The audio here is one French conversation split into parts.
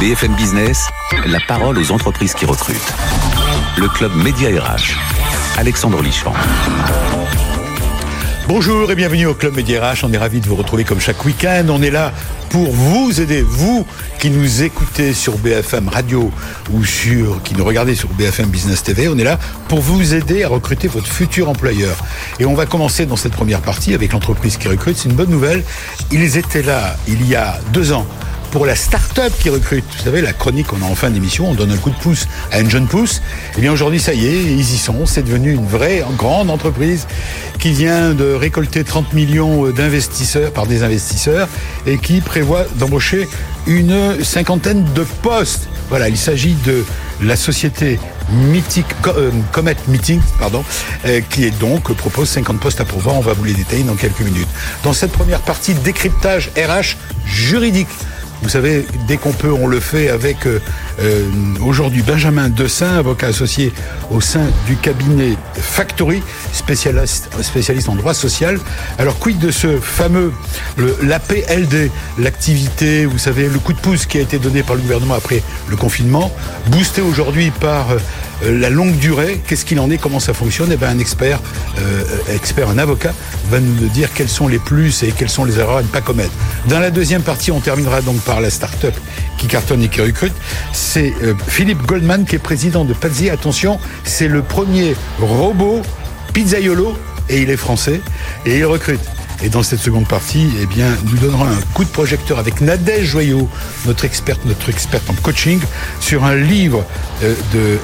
BFM Business, la parole aux entreprises qui recrutent. Le club Média RH. Alexandre Lichamp. Bonjour et bienvenue au Club Média RH. On est ravis de vous retrouver comme chaque week-end. On est là pour vous aider, vous qui nous écoutez sur BFM Radio ou sur, qui nous regardez sur BFM Business TV. On est là pour vous aider à recruter votre futur employeur. Et on va commencer dans cette première partie avec l'entreprise qui recrute. C'est une bonne nouvelle. Ils étaient là il y a deux ans pour la start-up qui recrute. Vous savez, la chronique, on a en fin d'émission, on donne un coup de pouce à une jeune pousse. Eh bien, aujourd'hui, ça y est, ils y sont. C'est devenu une vraie grande entreprise qui vient de récolter 30 millions d'investisseurs par des investisseurs et qui prévoit d'embaucher une cinquantaine de postes. Voilà, il s'agit de la société Mythic, euh, Comet Meeting, pardon, euh, qui est donc propose 50 postes à pourvoir. On va vous les détailler dans quelques minutes. Dans cette première partie, décryptage RH juridique. Vous savez, dès qu'on peut, on le fait avec euh, euh, aujourd'hui Benjamin Dessin, avocat associé au sein du cabinet Factory, spécialiste, spécialiste en droit social. Alors, quid de ce fameux, l'APLD, l'activité, vous savez, le coup de pouce qui a été donné par le gouvernement après le confinement, boosté aujourd'hui par euh, la longue durée, qu'est-ce qu'il en est, comment ça fonctionne? Eh bien, un expert, expert, un avocat, va nous dire quels sont les plus et quelles sont les erreurs à ne pas commettre. Dans la deuxième partie, on terminera donc par la start-up qui cartonne et qui recrute. C'est euh, Philippe Goldman qui est président de Pazzi. Attention, c'est le premier robot pizzaiolo et il est français et il recrute. Et dans cette seconde partie, eh bien, nous donnerons un coup de projecteur avec Nadège Joyot, notre experte, notre experte en coaching, sur un livre euh, de,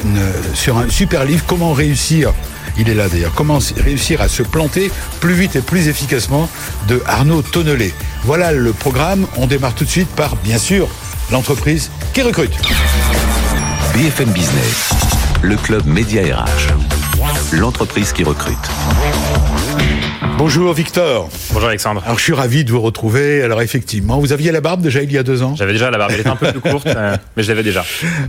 sur un super livre, comment réussir il est là d'ailleurs. Comment réussir à se planter plus vite et plus efficacement de Arnaud Tonnelet. Voilà le programme. On démarre tout de suite par, bien sûr, l'entreprise qui recrute. BFM Business, le club Média RH, l'entreprise qui recrute. Bonjour Victor. Bonjour Alexandre. Alors je suis ravi de vous retrouver. Alors effectivement, vous aviez la barbe déjà il y a deux ans? J'avais déjà la barbe, elle était un peu plus courte, euh, mais je l'avais déjà.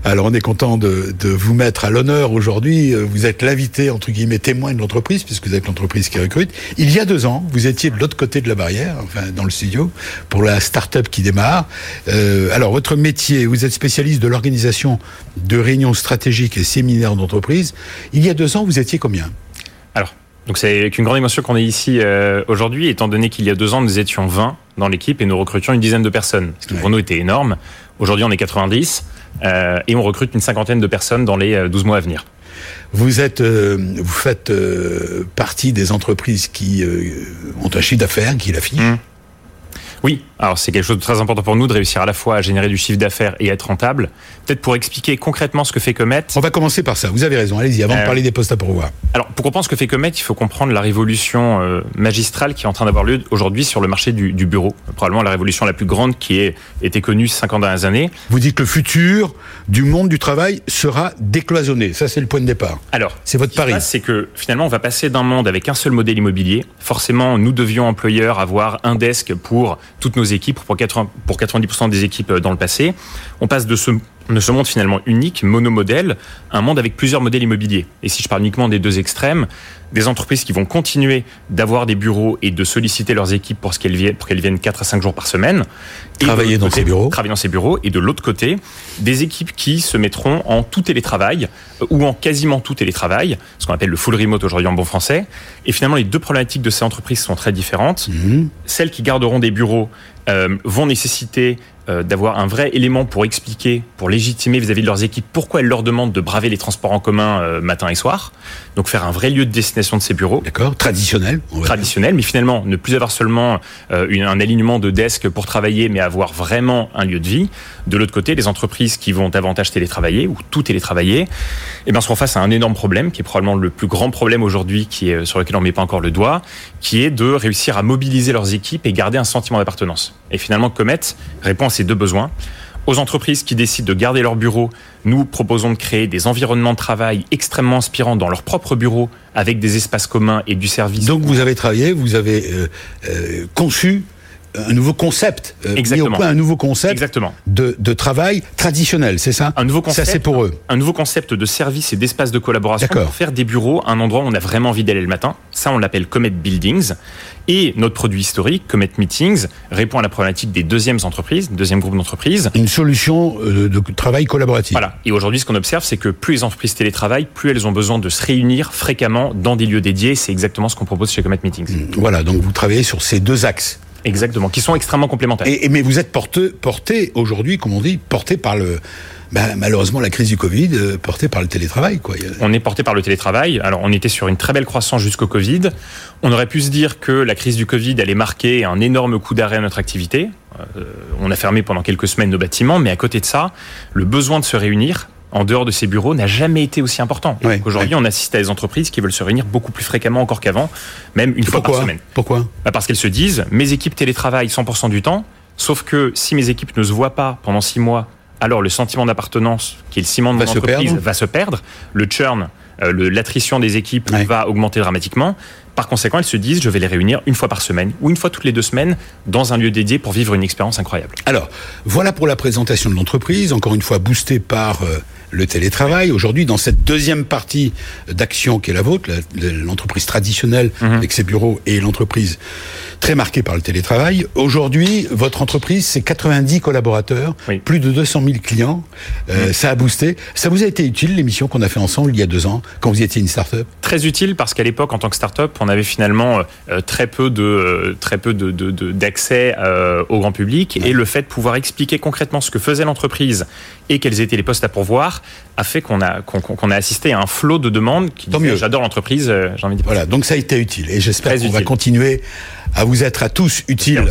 Alors on est content de, de vous mettre à l'honneur aujourd'hui. Euh, vous êtes l'invité, entre guillemets, témoin de l'entreprise, puisque vous êtes l'entreprise qui recrute. Il y a deux ans, vous étiez de l'autre côté de la barrière, enfin dans le studio, pour la start-up qui démarre. Euh, alors votre métier, vous êtes spécialiste de l'organisation de réunions stratégiques et séminaires d'entreprise. Il y a deux ans, vous étiez combien? Donc c'est avec une grande émotion qu'on est ici euh, aujourd'hui, étant donné qu'il y a deux ans, nous étions 20 dans l'équipe et nous recrutions une dizaine de personnes, ce qui pour nous était énorme. Aujourd'hui, on est 90 euh, et on recrute une cinquantaine de personnes dans les 12 mois à venir. Vous êtes, euh, vous faites euh, partie des entreprises qui euh, ont un chiffre d'affaires, qui l'affichent. Mmh. Oui, alors c'est quelque chose de très important pour nous de réussir à la fois à générer du chiffre d'affaires et être rentable. Peut-être pour expliquer concrètement ce que fait Comet. On va commencer par ça. Vous avez raison. Allez-y, avant euh, de parler des postes à pourvoir. Alors, pour comprendre ce que fait Comet, il faut comprendre la révolution euh, magistrale qui est en train d'avoir lieu aujourd'hui sur le marché du, du, bureau. Probablement la révolution la plus grande qui ait été connue 50 dernières années. Vous dites que le futur du monde du travail sera décloisonné. Ça, c'est le point de départ. Alors, c'est votre pari. C'est que finalement, on va passer d'un monde avec un seul modèle immobilier. Forcément, nous devions employeurs avoir un desk pour toutes nos équipes pour, 80, pour 90% des équipes dans le passé. On passe de ce, de ce monde finalement unique, monomodèle, un monde avec plusieurs modèles immobiliers. Et si je parle uniquement des deux extrêmes, des entreprises qui vont continuer d'avoir des bureaux et de solliciter leurs équipes pour qu'elles viennent, viennent 4 à 5 jours par semaine. Travailler dans ces bureaux. Travailler dans ces bureaux. Et de l'autre côté, des équipes qui se mettront en tout télétravail euh, ou en quasiment tout télétravail, ce qu'on appelle le full remote aujourd'hui en bon français. Et finalement, les deux problématiques de ces entreprises sont très différentes. Mmh. Celles qui garderont des bureaux euh, vont nécessiter euh, d'avoir un vrai élément pour expliquer, pour légitimer vis-à-vis -vis de leurs équipes pourquoi elles leur demandent de braver les transports en commun euh, matin et soir. Donc faire un vrai lieu de destination de ces bureaux. D'accord, traditionnel. Traditionnel, mais finalement ne plus avoir seulement euh, une, un alignement de desk pour travailler, mais avoir vraiment un lieu de vie. De l'autre côté, les entreprises qui vont davantage télétravailler ou tout télétravailler, eh bien, seront face à un énorme problème qui est probablement le plus grand problème aujourd'hui, qui est sur lequel on ne met pas encore le doigt, qui est de réussir à mobiliser leurs équipes et garder un sentiment d'appartenance. Et finalement, Comet répond à ces deux besoins. Aux entreprises qui décident de garder leur bureau, nous proposons de créer des environnements de travail extrêmement inspirants dans leur propre bureau, avec des espaces communs et du service. Donc vous avez travaillé, vous avez euh, euh, conçu un nouveau concept, euh, mis au Exactement. point un nouveau concept Exactement. de, de travail traditionnel, c'est ça Un nouveau concept. Ça, c'est pour eux. Un nouveau concept de service et d'espace de collaboration pour faire des bureaux un endroit où on a vraiment envie d'aller le matin. Ça, on l'appelle Comet Buildings. Et notre produit historique, Comet Meetings, répond à la problématique des deuxièmes entreprises, deuxième groupe d'entreprises. Une solution euh, de travail collaboratif. Voilà. Et aujourd'hui, ce qu'on observe, c'est que plus les entreprises télétravaillent, plus elles ont besoin de se réunir fréquemment dans des lieux dédiés. C'est exactement ce qu'on propose chez Comet Meetings. Voilà, donc vous travaillez sur ces deux axes. Exactement. Qui sont extrêmement complémentaires. Et, et- mais vous êtes porté, porté aujourd'hui, comme on dit, porté par le, ben, malheureusement la crise du Covid, euh, porté par le télétravail, quoi. On est porté par le télétravail. Alors, on était sur une très belle croissance jusqu'au Covid. On aurait pu se dire que la crise du Covid allait marquer un énorme coup d'arrêt à notre activité. Euh, on a fermé pendant quelques semaines nos bâtiments, mais à côté de ça, le besoin de se réunir en dehors de ces bureaux n'a jamais été aussi important. Ouais, Aujourd'hui, on assiste à des entreprises qui veulent se réunir beaucoup plus fréquemment encore qu'avant, même une fois par semaine. Pourquoi Bah, Parce qu'elles se disent, mes équipes télétravaillent 100% du temps, sauf que si mes équipes ne se voient pas pendant six mois, alors le sentiment d'appartenance, qui est le ciment de Va mon entreprise, perdre. va se perdre. Le churn, euh, l'attrition des équipes Ouais. va augmenter dramatiquement. Par conséquent, elles se disent, je vais les réunir une fois par semaine ou une fois toutes les deux semaines dans un lieu dédié pour vivre une expérience incroyable. Alors, voilà pour la présentation de l'entreprise, encore une fois boostée par euh, le télétravail. Aujourd'hui, dans cette deuxième partie d'action qui est la vôtre, l'entreprise traditionnelle Mhm. avec ses bureaux et l'entreprise très marquée par le télétravail. Aujourd'hui, votre entreprise, c'est 90 collaborateurs, Oui. plus de 200 000 clients. Euh, Ça a boosté. Ça vous a été utile, l'émission qu'on a fait ensemble il y a deux ans, quand vous étiez une start-up? Très utile parce qu'à l'époque, en tant que start-up, on avait finalement euh, très peu de euh, très peu de, de- de- d'accès au grand public et le fait de pouvoir expliquer concrètement ce que faisait l'entreprise et quels étaient les postes à pourvoir a fait qu'on a qu'on, a assisté à un flot de demandes qui Tant mieux. j'adore l'entreprise, euh, j'ai envie de Voilà, donc ça a été utile. Et j'espère qu'on va continuer à vous être à tous utiles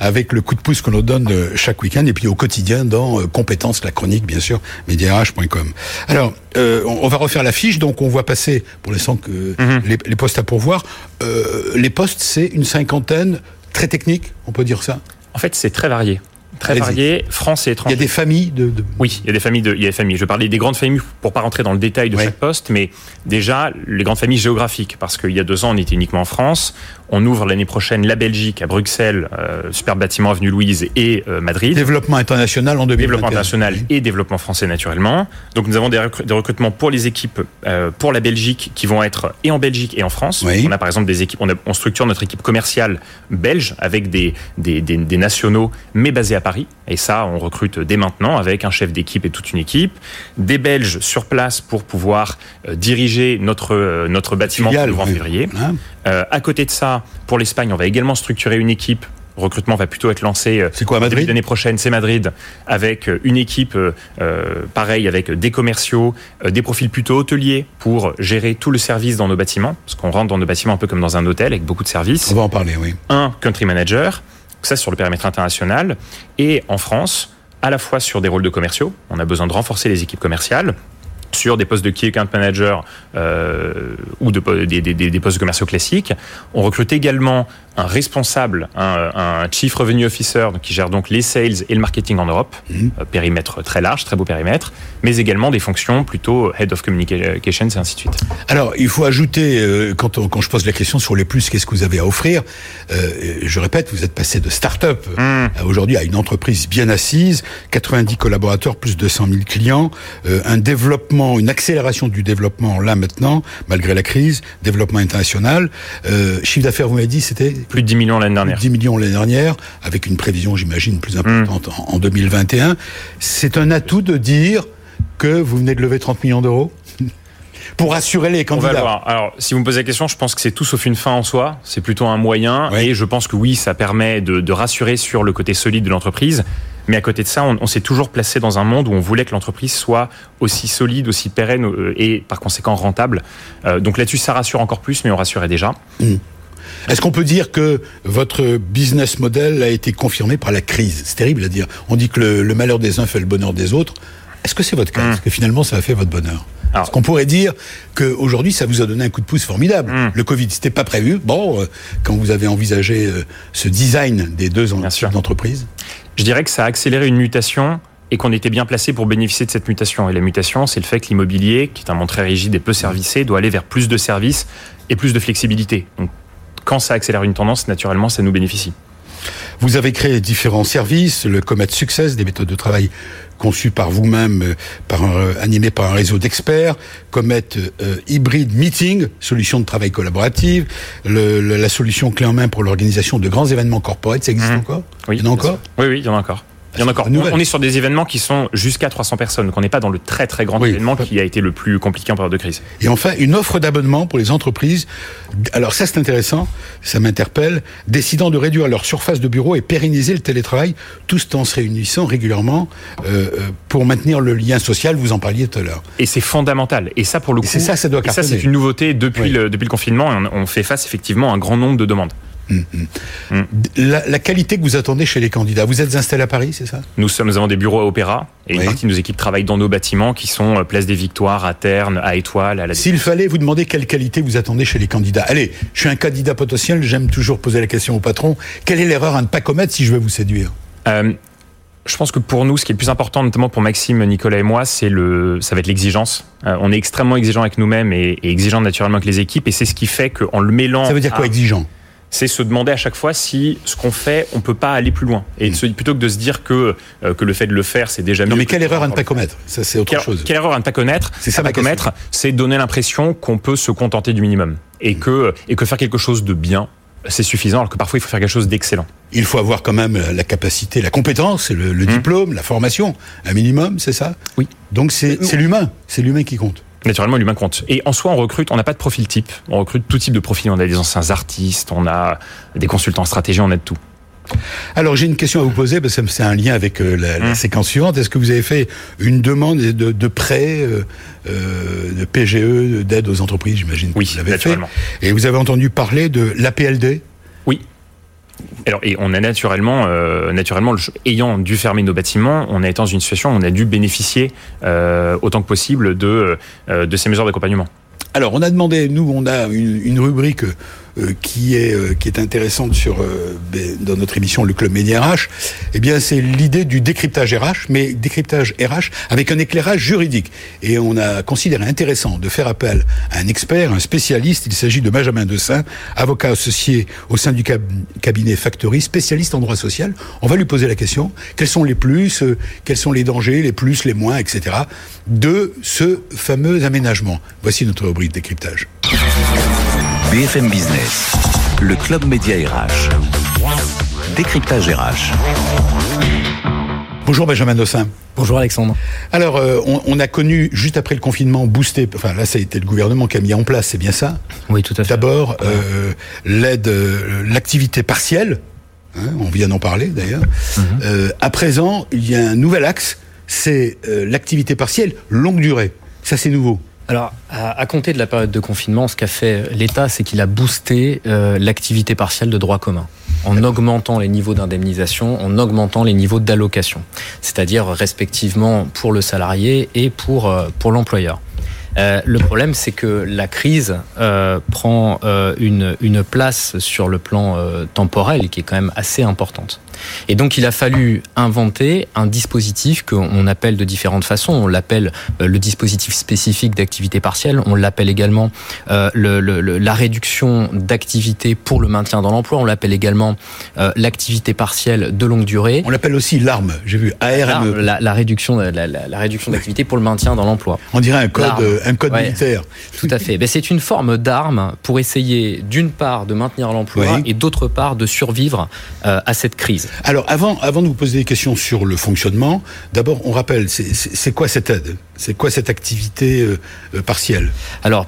avec le coup de pouce qu'on nous donne euh, chaque week-end et puis au quotidien dans euh, Compétences, la chronique, bien sûr, mediarh.com. Alors, euh, on, va refaire la fiche, donc on voit passer, pour l'instant, que Mhm. les, les postes à pourvoir. Euh, les postes, c'est une cinquantaine, très technique, on peut dire ça? En fait, c'est très varié. Très Allez-y. varié, France et Il y a des familles de... de- Oui, il y a des familles de, il y a des familles. Je vais parler des grandes familles pour pas rentrer dans le détail de Ouais. chaque poste, mais déjà les grandes familles géographiques, parce qu'il y a deux ans on était uniquement en France. On ouvre l'année prochaine la Belgique à Bruxelles, euh, super bâtiment avenue Louise et euh, Madrid. Développement international en 2021. Développement international et développement français naturellement. Donc nous avons des, recru- des recrutements pour les équipes euh, pour la Belgique qui vont être et en Belgique et en France. Oui. On a par exemple des équipes, on, a- on structure notre équipe commerciale belge avec des, des, des- des nationaux mais basés à Paris. Et ça, on recrute dès maintenant avec un chef d'équipe et toute une équipe. Des Belges sur place pour pouvoir euh, diriger notre, euh, notre bâtiment pour en février. Hein Euh, à côté de ça, pour l'Espagne, on va également structurer une équipe. Le recrutement va plutôt être lancé euh, C'est quoi, Madrid d'année prochaine, c'est Madrid, avec euh, une équipe euh, euh, pareil, avec des commerciaux, euh, des profils plutôt hôteliers pour gérer tout le service dans nos bâtiments, parce qu'on rentre dans nos bâtiments un peu comme dans un hôtel avec beaucoup de services. On va en parler, oui. Un country manager, ça sur le périmètre international, et en France, à la fois sur des rôles de commerciaux, on a besoin de renforcer les équipes commerciales sur des postes de key account manager euh, ou de, des, des- des- des postes commerciaux classiques. On recrute également un responsable, un, un chief revenue officer donc qui gère donc les sales et le marketing en Europe, Mhm. Euh, périmètre très large, très beau périmètre, mais également des fonctions plutôt head of communications et ainsi de suite. Alors, il faut ajouter, euh, quand, on- quand je pose la question sur les plus, qu'est-ce que vous avez à offrir euh, Je répète, vous êtes passé de start-up euh, aujourd'hui à une entreprise bien assise, 90 collaborateurs, plus de 200 000 clients, un développement, une accélération du développement là maintenant, malgré la crise, développement international. Euh, chiffre d'affaires, vous m'avez dit, c'était Plus de 10 millions l'année dernière. 10 millions l'année dernière, avec une prévision, j'imagine, plus importante Mm. en, en 2021. C'est un atout de dire que vous venez de lever 30 millions d'euros pour assurer les On va le candidats. voir. Alors, si vous me posez la question, je pense que c'est tout sauf une fin en soi. C'est plutôt un moyen. Oui. Et je pense que oui, ça permet de, de rassurer sur le côté solide de l'entreprise. Mais à côté de ça, on, on s'est toujours placé dans un monde où on voulait que l'entreprise soit aussi solide, aussi pérenne euh, et par conséquent rentable. Euh, donc là-dessus, ça rassure encore plus, mais on rassurait déjà. Est-ce qu'on peut dire que votre business model a été confirmé par la crise? C'est terrible à dire. On dit que le, le malheur des uns fait le bonheur des autres. Est-ce que c'est votre cas? Est-ce que finalement ça a fait votre bonheur? Alors- Est-ce qu'on pourrait dire qu'aujourd'hui ça vous a donné un coup de pouce formidable? Mm. Le Covid, c'était pas prévu. Bon, euh, quand vous avez envisagé euh, ce design des deux en- Bien sûr. types d'entreprises, Je dirais que ça a accéléré une mutation et qu'on était bien placé pour bénéficier de cette mutation. Et la mutation, c'est le fait que l'immobilier, qui est un monde très rigide et peu servicé, doit aller vers plus de services et plus de flexibilité. Donc, quand ça accélère une tendance, naturellement, ça nous bénéficie. Vous avez créé différents services, le Comet Success, des méthodes de travail conçues par vous-même, euh, par un, animées par un réseau d'experts, Comet euh, Hybrid Meeting, solution de travail collaborative, le, la solution clé en main pour l'organisation de grands événements corporate, ça existe Mhm. encore? Oui, Il y en a encore? Oui, oui, il y en a encore. Il y en a encore. pas nouvelle. On est sur des événements qui sont jusqu'à 300 personnes, donc on n'est pas dans le très très grand Oui. événement qui a été le plus compliqué en période de crise. Et enfin, une offre d'abonnement pour les entreprises. Alors ça, c'est intéressant, ça m'interpelle. Décidant de réduire leur surface de bureau et pérenniser le télétravail, tous en se réunissant régulièrement euh, euh, pour maintenir le lien social. Vous en parliez tout à l'heure. Et c'est fondamental. Et ça, pour le Et coup, c'est ça, ça doit et ça, c'est une nouveauté depuis, Oui. le, depuis le confinement. On, on fait face effectivement à un grand nombre de demandes. La, la qualité que vous attendez chez les candidats. Vous êtes installé à Paris, c'est ça? Nous, sommes, avons des bureaux à Opéra et une partie de nos équipes travaillent dans nos bâtiments qui sont euh, Place des Victoires, à Terne, à Étoile, à la S'il fallait vous demander quelle qualité vous attendez chez les candidats. Allez, je suis un candidat potentiel, j'aime toujours poser la question au patron. Quelle est l'erreur à ne pas commettre si je veux vous séduire? Euh, je pense que pour nous, ce qui est le plus important, notamment pour Maxime, Nicolas et moi, c'est le, ça va être l'exigence. Euh, on est extrêmement exigeant avec nous-mêmes et, et exigeant naturellement avec les équipes, et c'est ce qui fait qu'en le mêlant, Ça veut dire quoi exigeant? C'est se demander à chaque fois si ce qu'on fait, on peut pas aller plus loin, et se- plutôt que de se dire que euh, que le fait de le faire, c'est déjà mieux. Non, mais que quelle erreur à ne pas commettre Ça, c'est autre Quelle, chose. quelle erreur à ne pas connaître C'est ça à ma pas commettre, c'est donner l'impression qu'on peut se contenter du minimum et que et que faire quelque chose de bien, c'est suffisant, alors que parfois il faut faire quelque chose d'excellent. Il faut avoir quand même la capacité, la compétence, le, le diplôme, la formation, un minimum, c'est ça? Oui. Donc c'est l'humain, c'est l'humain qui compte. Naturellement, l'humain compte. Et en soi, on recrute, on n'a pas de profil type. On recrute tout type de profil. On a des anciens artistes, on a des consultants en stratégie, on a de tout. Alors j'ai une question à vous poser parce que c'est un lien avec euh, la, la Hum. séquence suivante. Est-ce que vous avez fait une demande de, de prêt, euh, euh, de PGE, d'aide aux entreprises J'imagine que Oui, vous l'avez fait. Et vous avez entendu parler de l'APLD. Alors, et on a naturellement, euh, ayant dû fermer nos bâtiments, on a été dans une situation où on a dû bénéficier euh, autant que possible de, euh, de ces mesures d'accompagnement. Alors, on a demandé, nous, on a une, rubrique qui est euh, qui est intéressante sur euh, ben, dans notre émission Le Club Média RH. Eh bien, c'est l'idée du décryptage RH, mais décryptage RH avec un éclairage juridique. Et on a considéré intéressant de faire appel à un expert, un spécialiste. Il s'agit de Benjamin Dessin, avocat associé au sein du cab- cabinet Factory, spécialiste en droit social. On va lui poser la question quels sont les plus, euh, quels sont les dangers, les plus, les moins, etc. de ce fameux aménagement? Voici notre rubrique décryptage. BFM Business, le club média RH. Décryptage RH. Bonjour Benjamin Dossin. Bonjour Alexandre. Alors, euh, on, on a connu juste après le confinement boosté, enfin là ça a été le gouvernement qui a mis en place, c'est bien ça Oui, tout à fait. D'abord, euh, l'aide, euh, l'activité partielle, hein, on vient d'en parler d'ailleurs. Euh, à présent, il y a un nouvel axe, c'est euh, l'activité partielle longue durée. Ça c'est nouveau. Alors, à, à compter de la période de confinement, ce qu'a fait l'État, c'est qu'il a boosté euh, l'activité partielle de droit commun. En augmentant les niveaux d'indemnisation, en augmentant les niveaux d'allocation, c'est-à-dire respectivement pour le salarié et pour, euh, pour l'employeur. Euh, le problème, c'est que la crise euh, prend euh, une, une place sur le plan euh, temporel qui est quand même assez importante. Et donc, il a fallu inventer un dispositif qu'on appelle de différentes façons. On l'appelle euh, le dispositif spécifique d'activité partielle. On l'appelle également euh, le, le, le, la réduction d'activité pour le maintien dans l'emploi. On l'appelle également euh, l'activité partielle de longue durée. On l'appelle aussi l'arme, j'ai vu, ARME. La, la réduction, la, la, réduction d'activité pour le maintien dans l'emploi. On dirait un code, un code Ouais. militaire. Tout à fait. Ben, c'est une forme d'arme pour essayer, d'une part, de maintenir l'emploi Oui. et d'autre part, de survivre euh, à cette crise. Alors, avant, avant de vous poser des questions sur le fonctionnement, d'abord, on rappelle, c'est- quoi cette aide? C'est quoi cette activité euh, euh, partielle? Alors,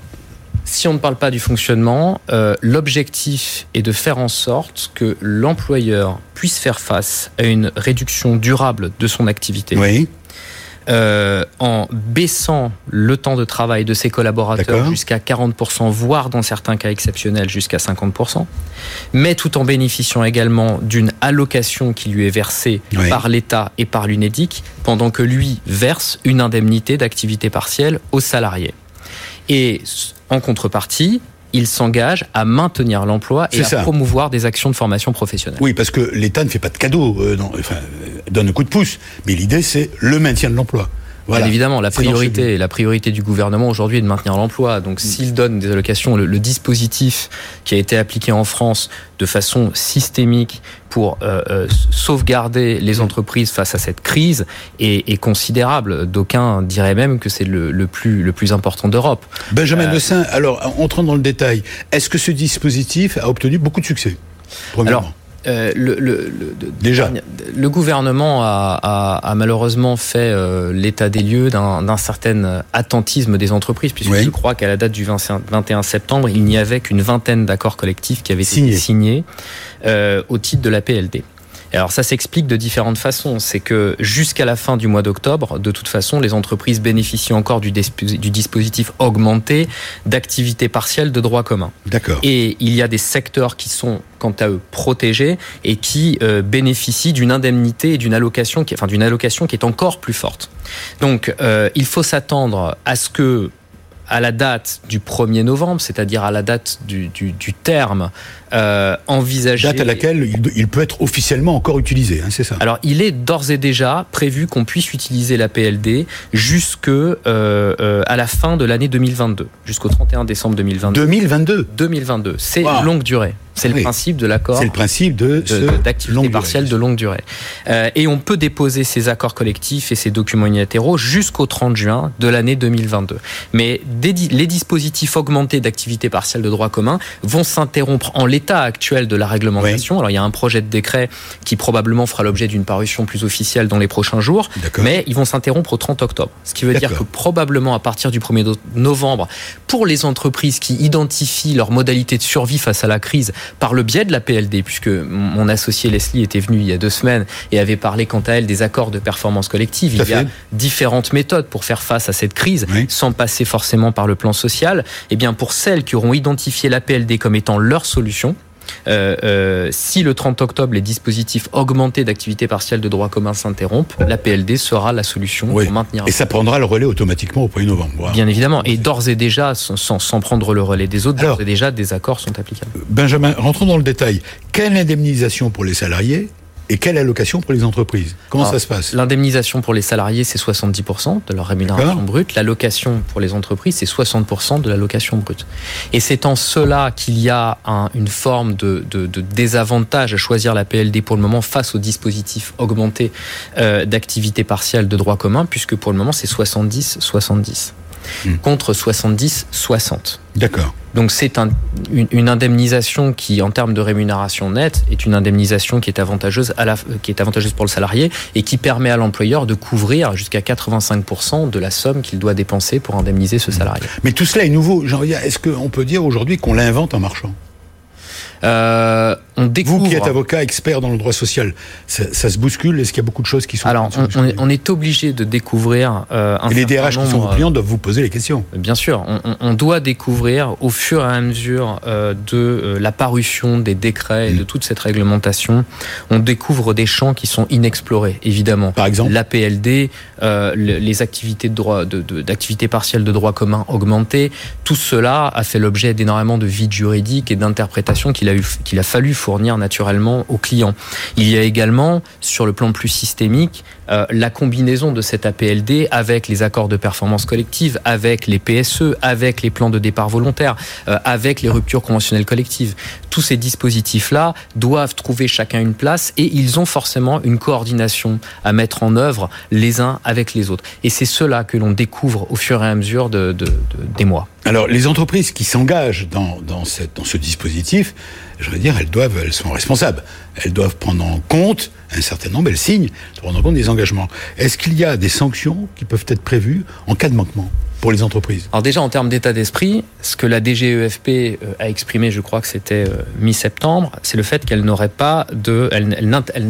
si on ne parle pas du fonctionnement, euh, l'objectif est de faire en sorte que l'employeur puisse faire face à une réduction durable de son activité Oui. Euh, en baissant le temps de travail de ses collaborateurs jusqu'à 40%, voire dans certains cas exceptionnels jusqu'à 50%, mais tout en bénéficiant également d'une allocation qui lui est versée Oui. par l'État et par l'UNEDIC, pendant que lui verse une indemnité d'activité partielle aux salariés. Et en contrepartie, il s'engage à maintenir l'emploi et à ça. promouvoir des actions de formation professionnelle. Oui, parce que l'État ne fait pas de cadeaux, euh, non, enfin, euh, donne un coup de pouce. Mais l'idée, c'est le maintien de l'emploi. Voilà. Bien évidemment, la priorité, la priorité du gouvernement aujourd'hui est de maintenir l'emploi. Donc, s'il donne des allocations, le, le dispositif qui a été appliqué en France de façon systémique pour euh, euh, sauvegarder les entreprises face à cette crise est, est considérable. D'aucuns diraient même que c'est le, le plus le plus important d'Europe. Benjamin Euh, Dessin, alors, entrant dans le détail, est-ce que ce dispositif a obtenu beaucoup de succès Premièrement? Alors, euh, le, le, le- de- Déjà. le gouvernement a, a- a malheureusement fait euh, l'état des lieux d'un certain attentisme des entreprises, puisque Oui. je crois qu'à la date du 25 21 septembre, il n'y avait qu'une vingtaine d'accords collectifs qui avaient été signés euh, au titre de la PLD. Et Alors ça s'explique de différentes façons. C'est que jusqu'à la fin du mois d'octobre, de toute façon, les entreprises bénéficient encore du, disp- du dispositif augmenté d'activité partielle de droit commun. D'accord. Et il y a des secteurs qui sont, quant à eux, protégés et qui euh, bénéficient d'une indemnité et d'une allocation, qui, enfin d'une allocation qui est encore plus forte. Donc, euh, il faut s'attendre à ce que, à la date du 1er novembre, c'est-à-dire à la date du, du, du terme euh, envisagé. Date à laquelle il, peut être officiellement encore utilisé, hein, c'est ça Alors, il est d'ores et déjà prévu qu'on puisse utiliser la PLD jusque euh, euh, à la fin de l'année 2022, jusqu'au 31 décembre 2022. 2022 2022. C'est Wow. longue durée. C'est Oui. le principe de l'accord C'est le principe de, d'activité partielle de longue durée. Euh, et on peut déposer ces accords collectifs et ces documents unilatéraux jusqu'au 30 juin de l'année 2022. Mais des les dispositifs augmentés d'activité partielle de droit commun vont s'interrompre en l'état actuel de la réglementation. Alors il y a un projet de décret qui probablement fera l'objet d'une parution plus officielle dans les prochains jours. Mais ils vont s'interrompre au 30 octobre. Ce qui veut dire que probablement à partir du 1er no- novembre, pour les entreprises qui identifient leurs modalités de survie face à la crise par le biais de la PLD, puisque mon associé Leslie était venu il y a deux semaines et avait parlé quant à elle des accords de performance collective. Il y a différentes méthodes pour faire face à cette crise Oui. sans passer forcément par le plan social. Et bien pour celles qui auront identifié la PLD comme étant leur solution, si le 30 octobre les dispositifs augmentés d'activité partielle de droit commun s'interrompent, la PLD sera la solution Oui. pour maintenir. Et ça prendra le relais automatiquement au 1er novembre. Voilà. Bien évidemment. Et d'ores et déjà, sans, prendre le relais des autres, d'ores et déjà, des accords sont applicables. Benjamin, rentrons dans le détail. Quelle indemnisation pour les salariés? Et quelle allocation pour les entreprises? Comment Alors, ça se passe? L'indemnisation pour les salariés, c'est 70% de leur rémunération brute. L'allocation pour les entreprises, c'est 60% de l'allocation brute. Et c'est en cela qu'il y a un- une forme de, de- de désavantage à choisir la PLD pour le moment face au dispositif augmenté euh, d'activité partielle de droit commun, puisque pour le moment, c'est 70-70 Hmm. contre 70-60. D'accord. Donc c'est un- une, une indemnisation qui, en termes de rémunération nette, est une indemnisation qui est avantageuse à la, qui est avantageuse pour le salarié et qui permet à l'employeur de couvrir jusqu'à 85% de la somme qu'il doit dépenser pour indemniser ce salarié. Mais tout cela est nouveau. Est-ce qu'on peut dire aujourd'hui qu'on l'invente en marchant? Euh, on découvre. Vous qui êtes avocat expert dans le droit social, ça, ça se bouscule Est-ce qu'il y a beaucoup de choses qui sont Alors, on, on est, bousculées on est obligé de découvrir euh, un Et les DRH qui sont nombre, vos clients doivent vous poser les questions. Bien sûr, on, doit découvrir au fur et à mesure euh, de euh, la parution des décrets et Mm. de toute cette réglementation, on découvre des champs qui sont inexplorés, évidemment. Par exemple La PLD, euh, le- les activités de droit, de, de- partielles de droit commun augmentées, tout cela a fait l'objet d'énormément de vides juridiques et d'interprétations qu'il a qu'il a fallu fournir naturellement aux clients. Il y a également, sur le plan plus systémique, euh, la combinaison de cette APLD avec les accords de performance collective, avec les PSE, avec les plans de départ volontaire, euh, avec les ruptures conventionnelles collectives. Tous ces dispositifs-là doivent trouver chacun une place et ils ont forcément une coordination à mettre en œuvre les uns avec les autres. Et c'est cela que l'on découvre au fur et à mesure de, de- de- des mois. Alors, les entreprises qui s'engagent dans, ce dispositif, je veux dire, elles doivent, elles sont responsables. Elles doivent prendre en compte un certain nombre, elles signent, prendre en compte des engagements. Est-ce qu'il y a des sanctions qui peuvent être prévues en cas de manquement? Les entreprises Alors déjà en termes d'état d'esprit, ce que la DGEFP euh, a exprimé, je crois que c'était euh, mi-septembre, c'est le fait qu'elle n'aurait pas de, elle,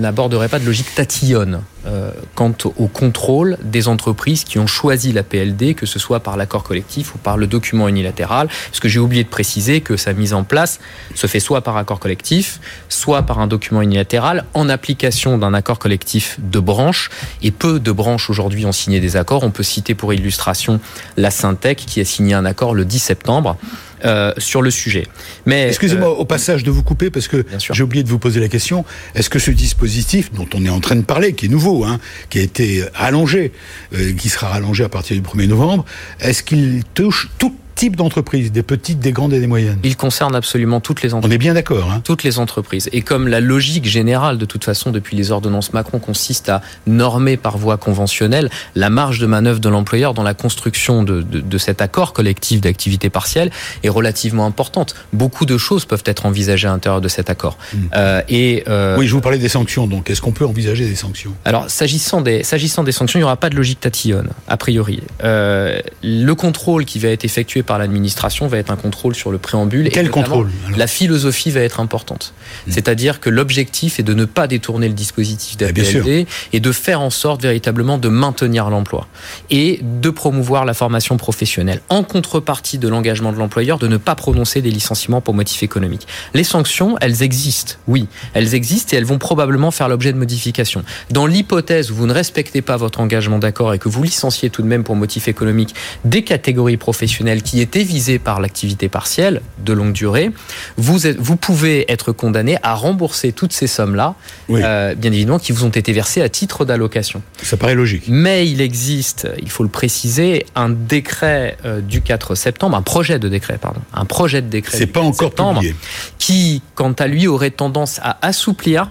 n'aborderait pas de logique tatillonne euh, quant au contrôle des entreprises qui ont choisi la PLD, que ce soit par l'accord collectif ou par le document unilatéral. Parce que j'ai oublié de préciser que sa mise en place se fait soit par accord collectif, soit par un document unilatéral, en application d'un accord collectif de branche. Et peu de branches aujourd'hui ont signé des accords. On peut citer pour illustration la Syntec, qui a signé un accord le 10 septembre. Euh, sur le sujet. Mais excusez-moi euh, au passage de vous couper parce que j'ai oublié de vous poser la question. Est-ce que ce dispositif dont on est en train de parler, qui est nouveau, hein, qui a été allongé, euh, qui sera rallongé à partir du 1er novembre, est-ce qu'il touche tout type d'entreprises, des petites, des grandes et des moyennes Il concerne absolument toutes les entreprises. On est bien d'accord. Hein toutes les entreprises. Et comme la logique générale, de toute façon, depuis les ordonnances Macron, consiste à normer par voie conventionnelle la marge de manœuvre de l'employeur dans la construction de, de, de cet accord collectif d'activité partielle est relativement importante. Beaucoup de choses peuvent être envisagées à l'intérieur de cet accord. Hmm. Euh, et euh, oui, je vous parlais des sanctions. Donc, est-ce qu'on peut envisager des sanctions? Alors, s'agissant des, s'agissant des sanctions, il n'y aura pas de logique tatillonne, a priori. Euh, le contrôle qui va être effectué par l'administration va être un contrôle sur le préambule. Quel contrôle La philosophie va être importante. Hmm. C'est-à-dire que l'objectif est de ne pas détourner le dispositif d'APLD et de faire en sorte véritablement de maintenir l'emploi et de promouvoir la formation professionnelle en contrepartie de l'engagement de l'employeur de ne pas prononcer des licenciements pour motif économique. Les sanctions, elles existent, oui, elles existent et elles vont probablement faire l'objet de modifications. Dans l'hypothèse où vous ne respectez pas votre engagement d'accord et que vous licenciez tout de même pour motif économique des catégories professionnelles qui étaient visées par l'activité partielle de longue durée, vous, êtes, vous pouvez être condamné à rembourser toutes ces sommes-là, euh, bien évidemment, qui vous ont été versées à titre d'allocation. Ça paraît logique. Mais il existe, il faut le préciser, un décret euh, du 4 septembre, un projet de décret, pardon, un projet de décret. C'est pas encore septembre, publié. Qui, quant à lui, aurait tendance à assouplir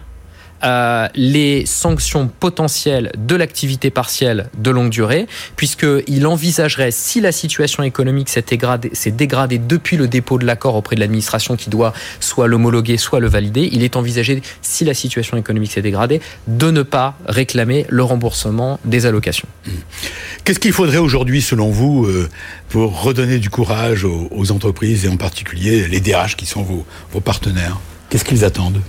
euh, les sanctions potentielles de l'activité partielle de longue durée, puisqu'il envisagerait, si la situation économique s'est dégradée, depuis le dépôt de l'accord auprès de l'administration qui doit soit l'homologuer, soit le valider, il est envisagé, si la situation économique s'est dégradée, de ne pas réclamer le remboursement des allocations. Mmh. Qu'est-ce qu'il faudrait aujourd'hui, selon vous, euh, pour redonner du courage aux, entreprises et en particulier les DRH qui sont vos, vos partenaires? Qu'est-ce qu'ils attendent?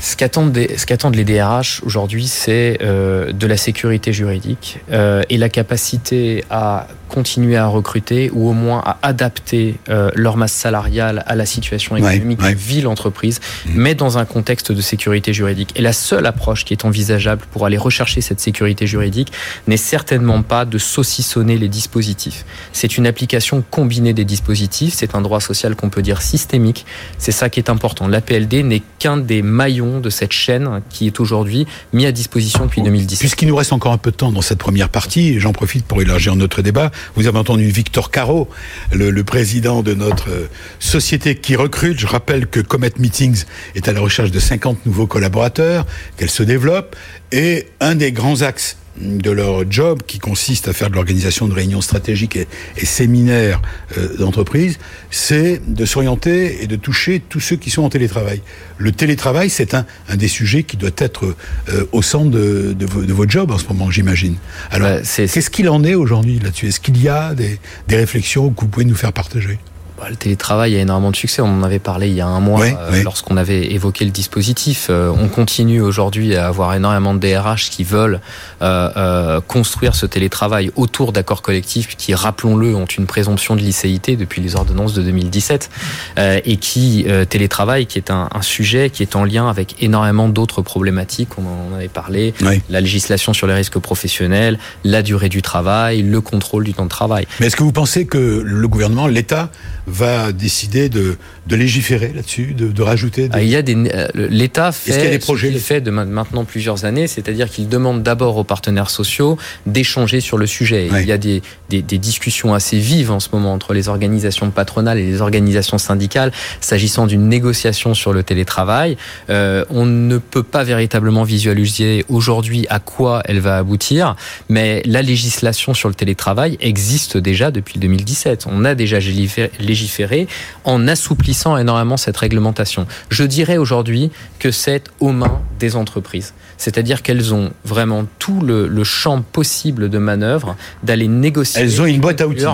Ce qu'attendent, les DRH aujourd'hui, c'est euh, de la sécurité juridique euh, et la capacité à continuer à recruter ou au moins à adapter euh, leur masse salariale à la situation économique ouais, vie l'entreprise, mmh. mais dans un contexte de sécurité juridique. Et la seule approche qui est envisageable pour aller rechercher cette sécurité juridique n'est certainement pas de saucissonner les dispositifs. C'est une application combinée des dispositifs, c'est un droit social qu'on peut dire systémique, c'est ça qui est important. L'APLD n'est qu'un des maillons de cette chaîne qui est aujourd'hui mis à disposition depuis 2010. Puisqu'il nous reste encore un peu de temps dans cette première partie, j'en profite pour élargir notre débat, vous avez entendu Victor Caro, le, président de notre euh, société qui recrute. Je rappelle que Comet Meetings est à la recherche de 50 nouveaux collaborateurs, qu'elle se développe. Et un des grands axes de leur job, qui consiste à faire de l'organisation de réunions stratégiques et, et séminaires euh, d'entreprise, c'est de s'orienter et de toucher tous ceux qui sont en télétravail. Le télétravail, c'est un, un des sujets qui doit être euh, au centre de, de, de, votre job en ce moment, j'imagine. Alors, qu'est-ce qu'il en est aujourd'hui là-dessus? Est-ce qu'il y a des, des réflexions que vous pouvez nous faire partager? Bah, le télétravail a énormément de succès. On en avait parlé il y a un mois euh, lorsqu'on avait évoqué le dispositif. Euh, on continue aujourd'hui à avoir énormément de DRH qui veulent euh, construire ce télétravail autour d'accords collectifs qui, rappelons-le, ont une présomption de licéité depuis les ordonnances de 2017 et qui télétravail qui est un, un, sujet qui est en lien avec énormément d'autres problématiques. On en avait parlé. La législation sur les risques professionnels, la durée du travail, le contrôle du temps de travail. Mais est-ce que vous pensez que le gouvernement, l'État va décider de, de légiférer là-dessus, de, de, rajouter. Ah, il y a des euh, l'État fait qu y a des projets ce fait de maintenant plusieurs années, c'est-à-dire qu'il demande d'abord aux partenaires sociaux d'échanger sur le sujet. Il y a des, des, des, discussions assez vives en ce moment entre les organisations patronales et les organisations syndicales s'agissant d'une négociation sur le télétravail. Euh, on ne peut pas véritablement visualiser aujourd'hui à quoi elle va aboutir, mais la législation sur le télétravail existe déjà depuis 2017. On a déjà légiféré légiférer en assouplissant énormément cette réglementation. Je dirais aujourd'hui que c'est aux mains des entreprises. C'est-à-dire qu'elles ont vraiment tout le, le, champ possible de manœuvre d'aller négocier. Elles ont une boîte à outils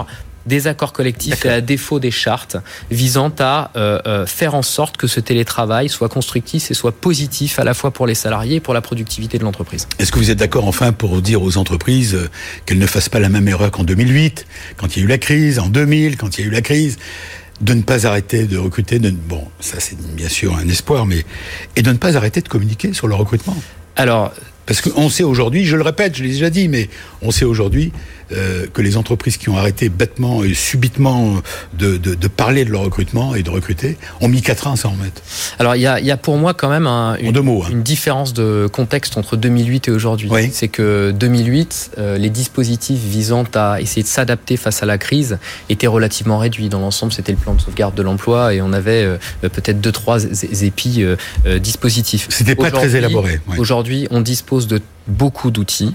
des accords collectifs et à défaut des chartes visant à euh, euh, faire en sorte que ce télétravail soit constructif et soit positif à la fois pour les salariés et pour la productivité de l'entreprise. Est-ce que vous êtes d'accord enfin pour dire aux entreprises euh, qu'elles ne fassent pas la même erreur qu'en 2008, quand il y a eu la crise, en 2000, quand il y a eu la crise de ne pas arrêter de recruter, de, bon, ça c'est bien sûr un espoir, mais et de ne pas arrêter de communiquer sur le recrutement? Alors, Parce qu'on sait aujourd'hui, je le répète, je l'ai déjà dit, mais on sait aujourd'hui euh, que les entreprises qui ont arrêté bêtement et subitement de, de, de, parler de leur recrutement et de recruter ont mis 4 ans à s'en remettre. Alors il y a, y a, pour moi quand même un, une, mots, hein. une, différence de contexte entre 2008 et aujourd'hui. Oui. C'est que 2008, euh, les dispositifs visant à essayer de s'adapter face à la crise étaient relativement réduits. Dans l'ensemble, c'était le plan de sauvegarde de l'emploi et on avait euh, peut-être deux trois épis dispositifs. C'était pas très élaboré. Ouais. Aujourd'hui, on dispose de beaucoup d'outils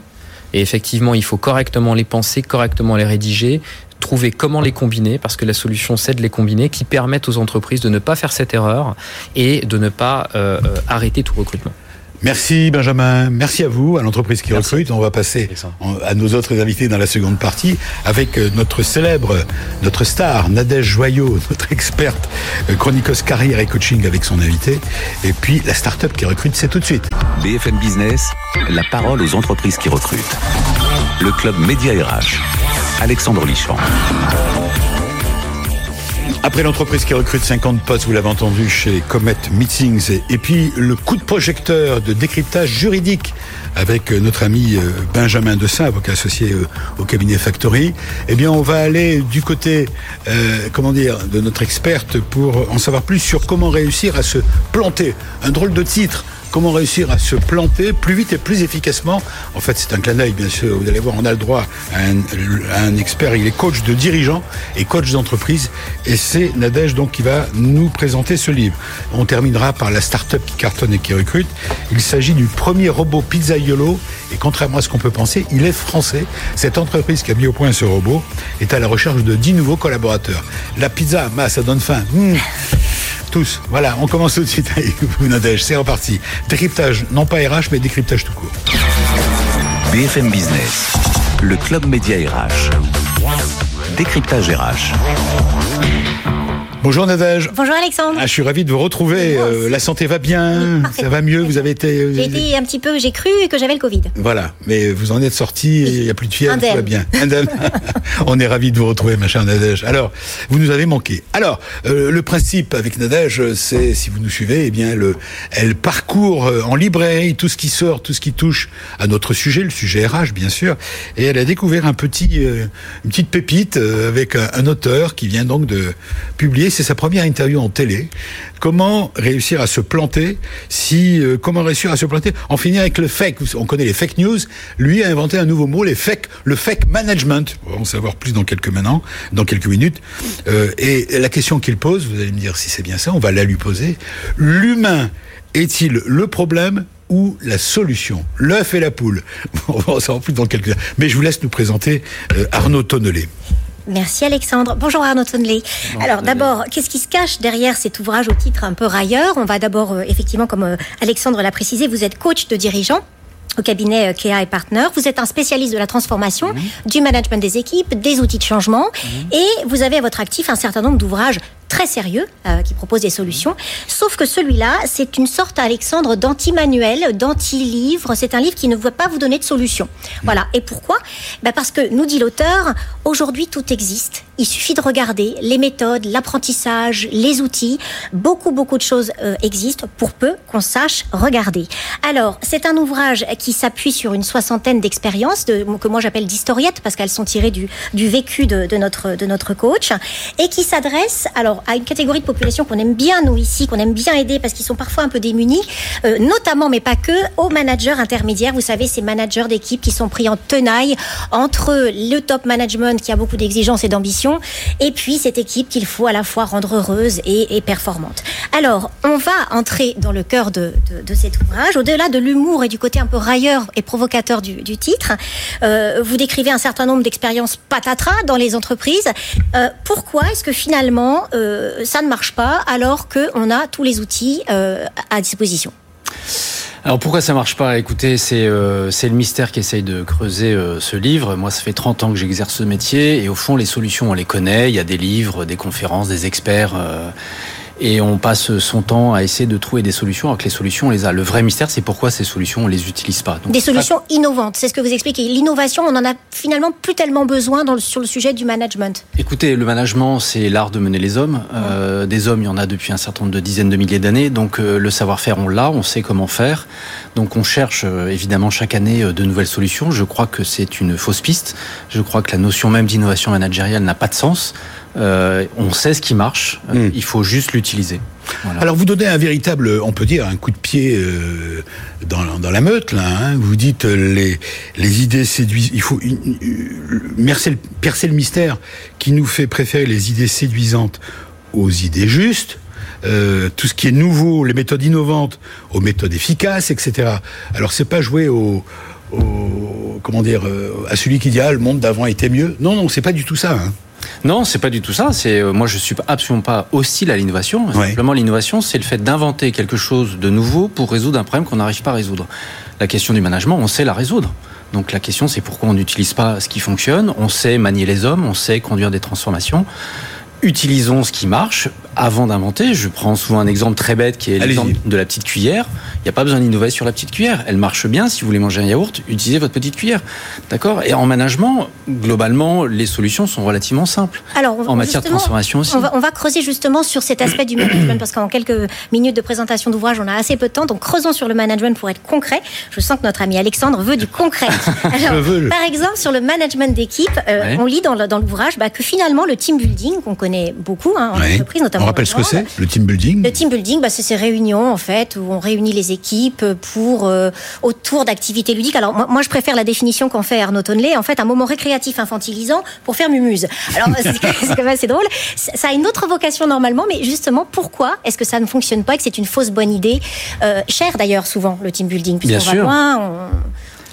et effectivement, il faut correctement les penser, correctement les rédiger, trouver comment les combiner, parce que la solution c'est de les combiner, qui permettent aux entreprises de ne pas faire cette erreur et de ne pas euh, arrêter tout recrutement. Merci Benjamin, merci à vous, à l'entreprise qui merci. recrute. On va passer à nos autres invités dans la seconde partie avec euh, notre célèbre, notre star, Nadège Joyot, notre experte euh, chronicos carrière et coaching avec son invité. Et puis la start-up qui recrute, c'est tout de suite. BFM Business, la parole aux entreprises qui recrutent. Le club Média RH, Alexandre Lichamp. Après l'entreprise qui recrute 50 postes, vous l'avez entendu chez Comet Meetings, et, puis le coup de projecteur de décryptage juridique avec notre ami Benjamin Dessin, avocat associé au cabinet Factory, eh bien on va aller du côté, euh, comment dire, de notre experte pour en savoir plus sur comment réussir à se planter. Un drôle de titre comment réussir à se planter plus vite et plus efficacement. En fait, c'est un clin d'œil, bien sûr. Vous allez voir, on a le droit à un, expert. Il est coach de dirigeants et coach d'entreprise. Et c'est Nadège, donc, qui va nous présenter ce livre. On terminera par la start-up qui cartonne et qui recrute. Il s'agit du premier robot pizzaiolo. Et contrairement à ce qu'on peut penser, il est français. Cette entreprise qui a mis au point ce robot est à la recherche de 10 nouveaux collaborateurs. La pizza, ça donne faim. Mmh tous. Voilà, on commence tout de suite avec vous. C'est reparti. Décryptage, non pas RH, mais décryptage tout court. BFM Business, le club média RH. Décryptage RH. Bonjour Nadège. Bonjour Alexandre. Ah, je suis ravi de vous retrouver. Euh, la santé va bien, ça va mieux. Vous avez été. J'ai été un petit peu, j'ai cru que j'avais le Covid. Voilà, mais vous en êtes sorti. Il n'y a plus de fièvre, tout va bien. On est ravi de vous retrouver, ma chère Nadège. Alors, vous nous avez manqué. Alors, euh, le principe avec Nadège, c'est si vous nous suivez, eh bien, le, elle parcourt en librairie tout ce qui sort, tout ce qui touche à notre sujet, le sujet RH, bien sûr, et elle a découvert un petit, euh, une petite pépite euh, avec un, un auteur qui vient donc de publier c'est sa première interview en télé. Comment réussir à se planter si euh, comment réussir à se planter en finir avec le fake? On connaît les fake news. Lui a inventé un nouveau mot, les fake, le fake management. On va en savoir plus dans quelques maintenant, dans quelques minutes. Euh, et la question qu'il pose, vous allez me dire si c'est bien ça, on va la lui poser. L'humain est-il le problème ou la solution? L'œuf et la poule. On va en savoir plus dans quelques. Mais je vous laisse nous présenter euh, Arnaud Tonnelet. Merci Alexandre. Bonjour Arnaud Tonley. Alors d'abord, qu'est-ce qui se cache derrière cet ouvrage au titre un peu railleur? On va d'abord, euh, effectivement, comme euh, Alexandre l'a précisé, vous êtes coach de dirigeants au cabinet Kea et Partner. Vous êtes un spécialiste de la transformation, mmh. du management des équipes, des outils de changement, mmh. et vous avez à votre actif un certain nombre d'ouvrages très sérieux euh, qui propose des solutions. Sauf que celui-là, c'est une sorte, Alexandre, d'anti-manuel, d'anti-livre. C'est un livre qui ne va pas vous donner de solution. Voilà. Et pourquoi? Ben Parce que, nous dit l'auteur, aujourd'hui tout existe. Il suffit de regarder les méthodes, l'apprentissage, les outils. Beaucoup, beaucoup de choses euh, existent pour peu qu'on sache regarder. Alors, c'est un ouvrage qui s'appuie sur une soixantaine d'expériences que moi j'appelle d'historiettes parce qu'elles sont tirées du, du vécu de, de, notre, de notre coach et qui s'adresse, alors, à une catégorie de population qu'on aime bien, nous, ici, qu'on aime bien aider parce qu'ils sont parfois un peu démunis, euh, notamment, mais pas que, aux managers intermédiaires. Vous savez, ces managers d'équipe qui sont pris en tenaille entre le top management qui a beaucoup d'exigences et d'ambition et puis cette équipe qu'il faut à la fois rendre heureuse et, performante. Alors, on va entrer dans le cœur de, de, cet ouvrage, au-delà de l'humour et du côté un peu railleur et provocateur du, titre. Euh, vous décrivez un certain nombre d'expériences patatras dans les entreprises. Euh, pourquoi est-ce que finalement, ça ne marche pas alors qu'on a tous les outils euh, à disposition alors pourquoi ça marche pas? Écoutez, c'est euh, le mystère qu'essaye de creuser euh, ce livre. Moi, ça fait 30 ans que j'exerce ce métier et au fond, les solutions, on les connaît. Il y a des livres, des conférences, des experts. Euh, et on passe son temps à essayer de trouver des solutions alors que les solutions on les a. Le vrai mystère c'est pourquoi ces solutions on les utilise pas. Donc, des solutions innovantes, c'est ce que vous expliquez. L'innovation, on en a finalement plus tellement besoin dans le, sur le sujet du management. Écoutez, le management c'est l'art de mener les hommes. Euh, des hommes il y en a depuis un certain nombre de dizaines de milliers d'années, donc euh, le savoir-faire on l'a, on sait comment faire. Donc on cherche euh, évidemment chaque année de nouvelles solutions. Je crois que c'est une fausse piste. Je crois que la notion même d'innovation managériale n'a pas de sens. Euh, on sait ce qui marche, mm. il faut juste l'utiliser. Voilà. Alors vous donnez un véritable, on peut dire, un coup de pied euh, dans, dans, la meute là. Hein. Vous dites euh, les, les idées séduisent. Il faut une, une, percer le mystère qui nous fait préférer les idées séduisantes aux idées justes. Euh, tout ce qui est nouveau, les méthodes innovantes aux méthodes efficaces, etc. Alors c'est pas jouer au, au comment dire à celui qui dit ah le monde d'avant était mieux. Non non c'est pas du tout ça. Hein. Non, c'est pas du tout ça. C'est euh, moi, je suis absolument pas hostile à l'innovation. Ouais. Simplement, l'innovation, c'est le fait d'inventer quelque chose de nouveau pour résoudre un problème qu'on n'arrive pas à résoudre. La question du management, on sait la résoudre. Donc la question, c'est pourquoi on n'utilise pas ce qui fonctionne. On sait manier les hommes, on sait conduire des transformations utilisons ce qui marche avant d'inventer. Je prends souvent un exemple très bête qui est l'exemple de la petite cuillère. Il n'y a pas besoin d'innover sur la petite cuillère. Elle marche bien. Si vous voulez manger un yaourt, utilisez votre petite cuillère. D'accord? Et en management, globalement, les solutions sont relativement simples. Alors, en matière de transformation aussi. On va, on va, creuser justement sur cet aspect du management parce qu'en quelques minutes de présentation d'ouvrage, on a assez peu de temps. Donc, creusons sur le management pour être concret. Je sens que notre ami Alexandre veut du concret. Alors, par exemple, sur le management d'équipe, euh, ouais. on lit dans l'ouvrage bah, que finalement, le team building qu'on connaît beaucoup hein, en ouais. entreprise, notamment. Rappelle ce que c'est, le team building Le team building, bah, c'est ces réunions en fait où on réunit les équipes pour euh, autour d'activités ludiques. Alors moi, moi, je préfère la définition qu'en fait Arnaud Tonley, en fait un moment récréatif infantilisant pour faire mumuse. Alors c'est quand même assez drôle. Ça a une autre vocation normalement, mais justement pourquoi est-ce que ça ne fonctionne pas et que c'est une fausse bonne idée, euh, cher d'ailleurs souvent le team building, puisqu'on va loin. On...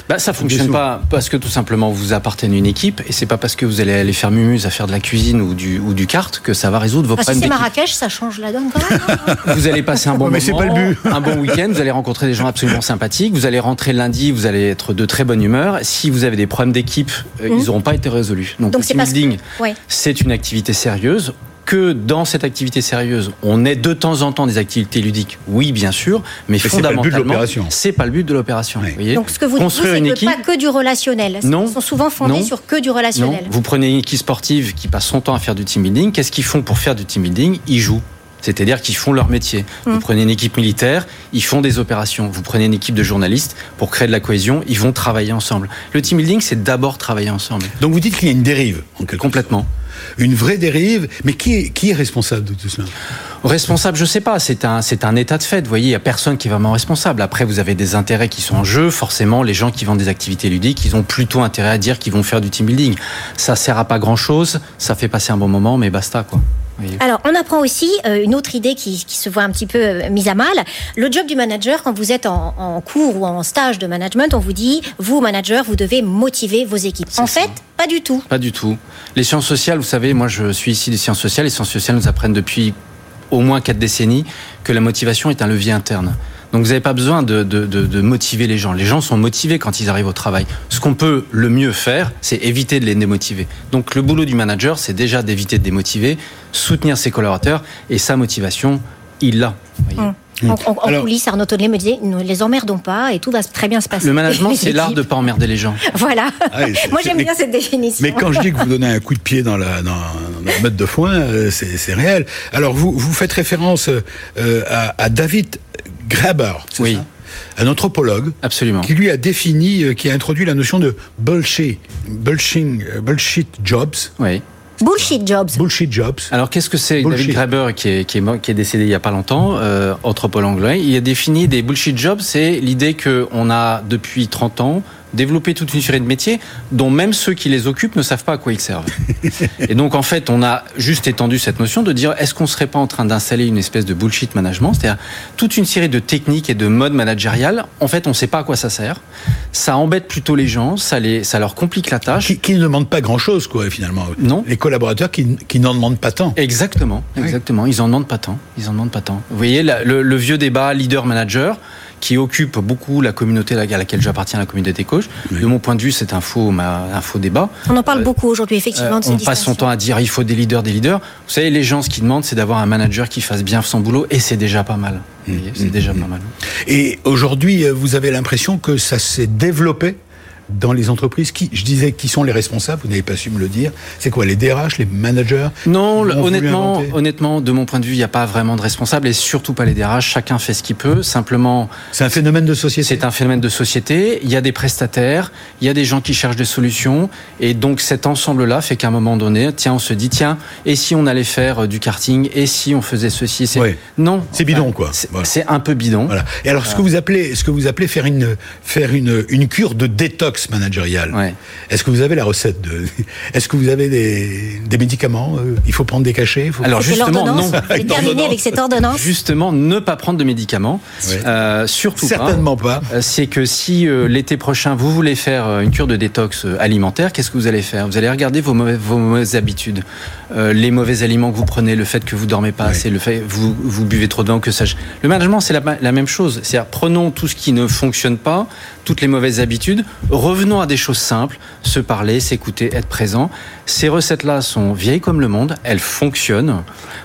Bah, ça fonctionne pas parce que tout simplement vous appartenez à une équipe et c'est pas parce que vous allez aller faire mumuse à faire de la cuisine ou du, ou du kart que ça va résoudre vos ah, problèmes. Si c'est Marrakech, ça change la donne quand même. Hein. vous allez passer un bon mais moment, pas le but. un bon week-end, vous allez rencontrer des gens absolument sympathiques, vous allez rentrer lundi, vous allez être de très bonne humeur. Si vous avez des problèmes d'équipe, mmh. ils n'auront pas été résolus. Donc, Donc le team building, que... ouais. c'est une activité sérieuse que dans cette activité sérieuse, on ait de temps en temps des activités ludiques, oui, bien sûr, mais, mais fondamentalement, c'est pas le but de l'opération. Oui. Donc ce que vous Construire dites, c'est pas que du relationnel. Non. Ils sont souvent fondés non. sur que du relationnel. Non. Vous prenez une équipe sportive qui passe son temps à faire du team building. Qu'est-ce qu'ils font pour faire du team building? Ils jouent. C'est-à-dire qu'ils font leur métier. Mmh. Vous prenez une équipe militaire, ils font des opérations. Vous prenez une équipe de journalistes pour créer de la cohésion, ils vont travailler ensemble. Le team building, c'est d'abord travailler ensemble. Donc vous dites qu'il y a une dérive, en quelque Complètement. Chose. Une vraie dérive, mais qui est, responsable de tout cela? Responsable, je sais pas. C'est un, c'est un état de fait. Vous voyez, il y a personne qui est vraiment responsable. Après, vous avez des intérêts qui sont en jeu. Forcément, les gens qui vendent des activités ludiques, ils ont plutôt intérêt à dire qu'ils vont faire du team building. Ça sert à pas grand chose. Ça fait passer un bon moment, mais basta, quoi. Oui. Alors, on apprend aussi euh, une autre idée qui, qui, se voit un petit peu euh, mise à mal. Le job du manager, quand vous êtes en, en, cours ou en stage de management, on vous dit, vous, manager, vous devez motiver vos équipes. En fait, pas du tout. Pas du tout. Les sciences sociales, vous savez, moi je suis ici des sciences sociales. Les sciences sociales nous apprennent depuis au moins quatre décennies que la motivation est un levier interne. Donc vous n'avez pas besoin de, de, de, de, motiver les gens. Les gens sont motivés quand ils arrivent au travail. Ce qu'on peut le mieux faire, c'est éviter de les démotiver. Donc le boulot du manager, c'est déjà d'éviter de démotiver, soutenir ses collaborateurs et sa motivation, il l'a. Mmh. En, en, en Alors, coulisses, Arnaud Tonnet me disait ne les emmerdons pas et tout va très bien se passer. Le management, c'est l'art de ne pas emmerder les gens. Voilà. Ah, Moi, j'aime bien cette définition. Mais quand je dis que vous donnez un coup de pied dans la, dans, dans la meute de foin, euh, c'est réel. Alors, vous, vous faites référence euh, à, à, David Graeber, oui. Ça un anthropologue Absolument. qui lui a défini, euh, qui a introduit la notion de bullshit, bullshit, bullshit jobs. Oui. Bullshit jobs. Bullshit jobs. Alors qu'est-ce que c'est David Graeber qui est, qui, est, qui est décédé il y a pas longtemps, euh, anthropologue anglais, il a défini des bullshit jobs, c'est l'idée qu'on a depuis 30 ans développer toute une série de métiers dont même ceux qui les occupent ne savent pas à quoi ils servent. Et donc en fait, on a juste étendu cette notion de dire est-ce qu'on serait pas en train d'installer une espèce de bullshit management, c'est-à-dire toute une série de techniques et de modes managériales. En fait, on ne sait pas à quoi ça sert. Ça embête plutôt les gens, ça les, ça leur complique la tâche. Qui, qui ne demandent pas grand-chose, quoi, finalement. Non. Les collaborateurs qui, qui n'en demandent pas tant. Exactement, exactement. Oui. Ils en demandent pas tant. Ils en demandent pas tant. Vous voyez le, le vieux débat leader-manager qui occupe beaucoup la communauté à laquelle j'appartiens, la communauté coach. De mon point de vue, c'est un faux, un faux débat. On en parle beaucoup aujourd'hui, effectivement. on passe son temps à dire il faut des leaders, des leaders. Vous savez, les gens, ce qu'ils demandent, c'est d'avoir un manager qui fasse bien son boulot, et c'est déjà pas mal. Mmh. C'est déjà pas mal. Et aujourd'hui, vous avez l'impression que ça s'est développé? Dans les entreprises qui, je disais, qui sont les responsables Vous n'avez pas su me le dire. C'est quoi les DRH, les managers? Non, honnêtement, honnêtement, de mon point de vue, il n'y a pas vraiment de responsable et surtout pas les DRH. Chacun fait ce qu'il peut. Simplement, c'est un phénomène de société. C'est un phénomène de société. Il y a des prestataires, il y a des gens qui cherchent des solutions et donc cet ensemble-là fait qu'à un moment donné, tiens, on se dit tiens, et si on allait faire euh, du karting? Et si on faisait ceci? C'est non, c'est bidon quoi. C'est un peu bidon. Voilà. Et alors, ce que vous appelez, ce que vous appelez faire une faire une une cure de détox managérial. Est-ce que vous avez la recette de Est-ce que vous avez des, des médicaments euh, Il faut prendre des cachets Alors justement, non. terminer avec cette ordonnance. Justement, ne pas prendre de médicaments. Euh, surtout Certainement pas. Euh, c'est que si l'été prochain vous voulez faire une cure de détox alimentaire, qu'est-ce que vous allez faire? Vous allez regarder vos, vos mauvaises habitudes, les mauvais aliments que vous prenez, le fait que vous dormez pas assez, le fait que vous, vous buvez trop de vin, que ça. Le management, c'est la, la, même chose. C'est-à-dire, prenons tout ce qui ne fonctionne pas, toutes les mauvaises habitudes, revenons à des choses simples, se parler, s'écouter, être présent. Ces recettes-là sont vieilles comme le monde, elles fonctionnent,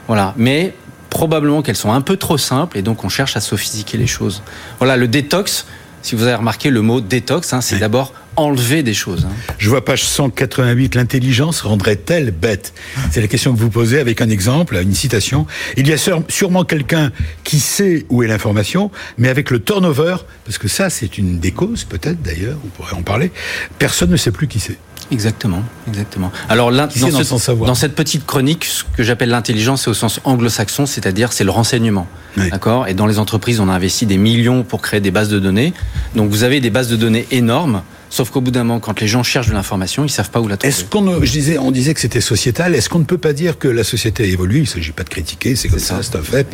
voilà, mais probablement qu'elles sont un peu trop simples et donc on cherche à sophistiquer les choses. Voilà, le détox, si vous avez remarqué le mot détox, hein, c'est d'abord enlever des choses. Hein. Je vois page 188, l'intelligence rendrait-elle bête? C'est la question que vous posez avec un exemple, une citation. Il y a sûrement quelqu'un qui sait où est l'information, mais avec le turnover, parce que ça c'est une des causes peut-être d'ailleurs, on pourrait en parler, personne ne sait plus qui c'est. Exactement, exactement. Alors dans, ce, dans, cette petite chronique, ce que j'appelle l'intelligence, c'est au sens anglo-saxon, c'est-à-dire c'est le renseignement. D'accord? Et dans les entreprises, on a investi des millions pour créer des bases de données. Donc vous avez des bases de données énormes Sauf qu'au bout d'un moment, quand les gens cherchent de l'information, ils savent pas où la trouver. Est-ce qu'on, je disais, on disait que c'était sociétal. Est-ce qu'on ne peut pas dire que la société a évolué Il s'agit pas de critiquer, c'est comme ça, c'est un fait.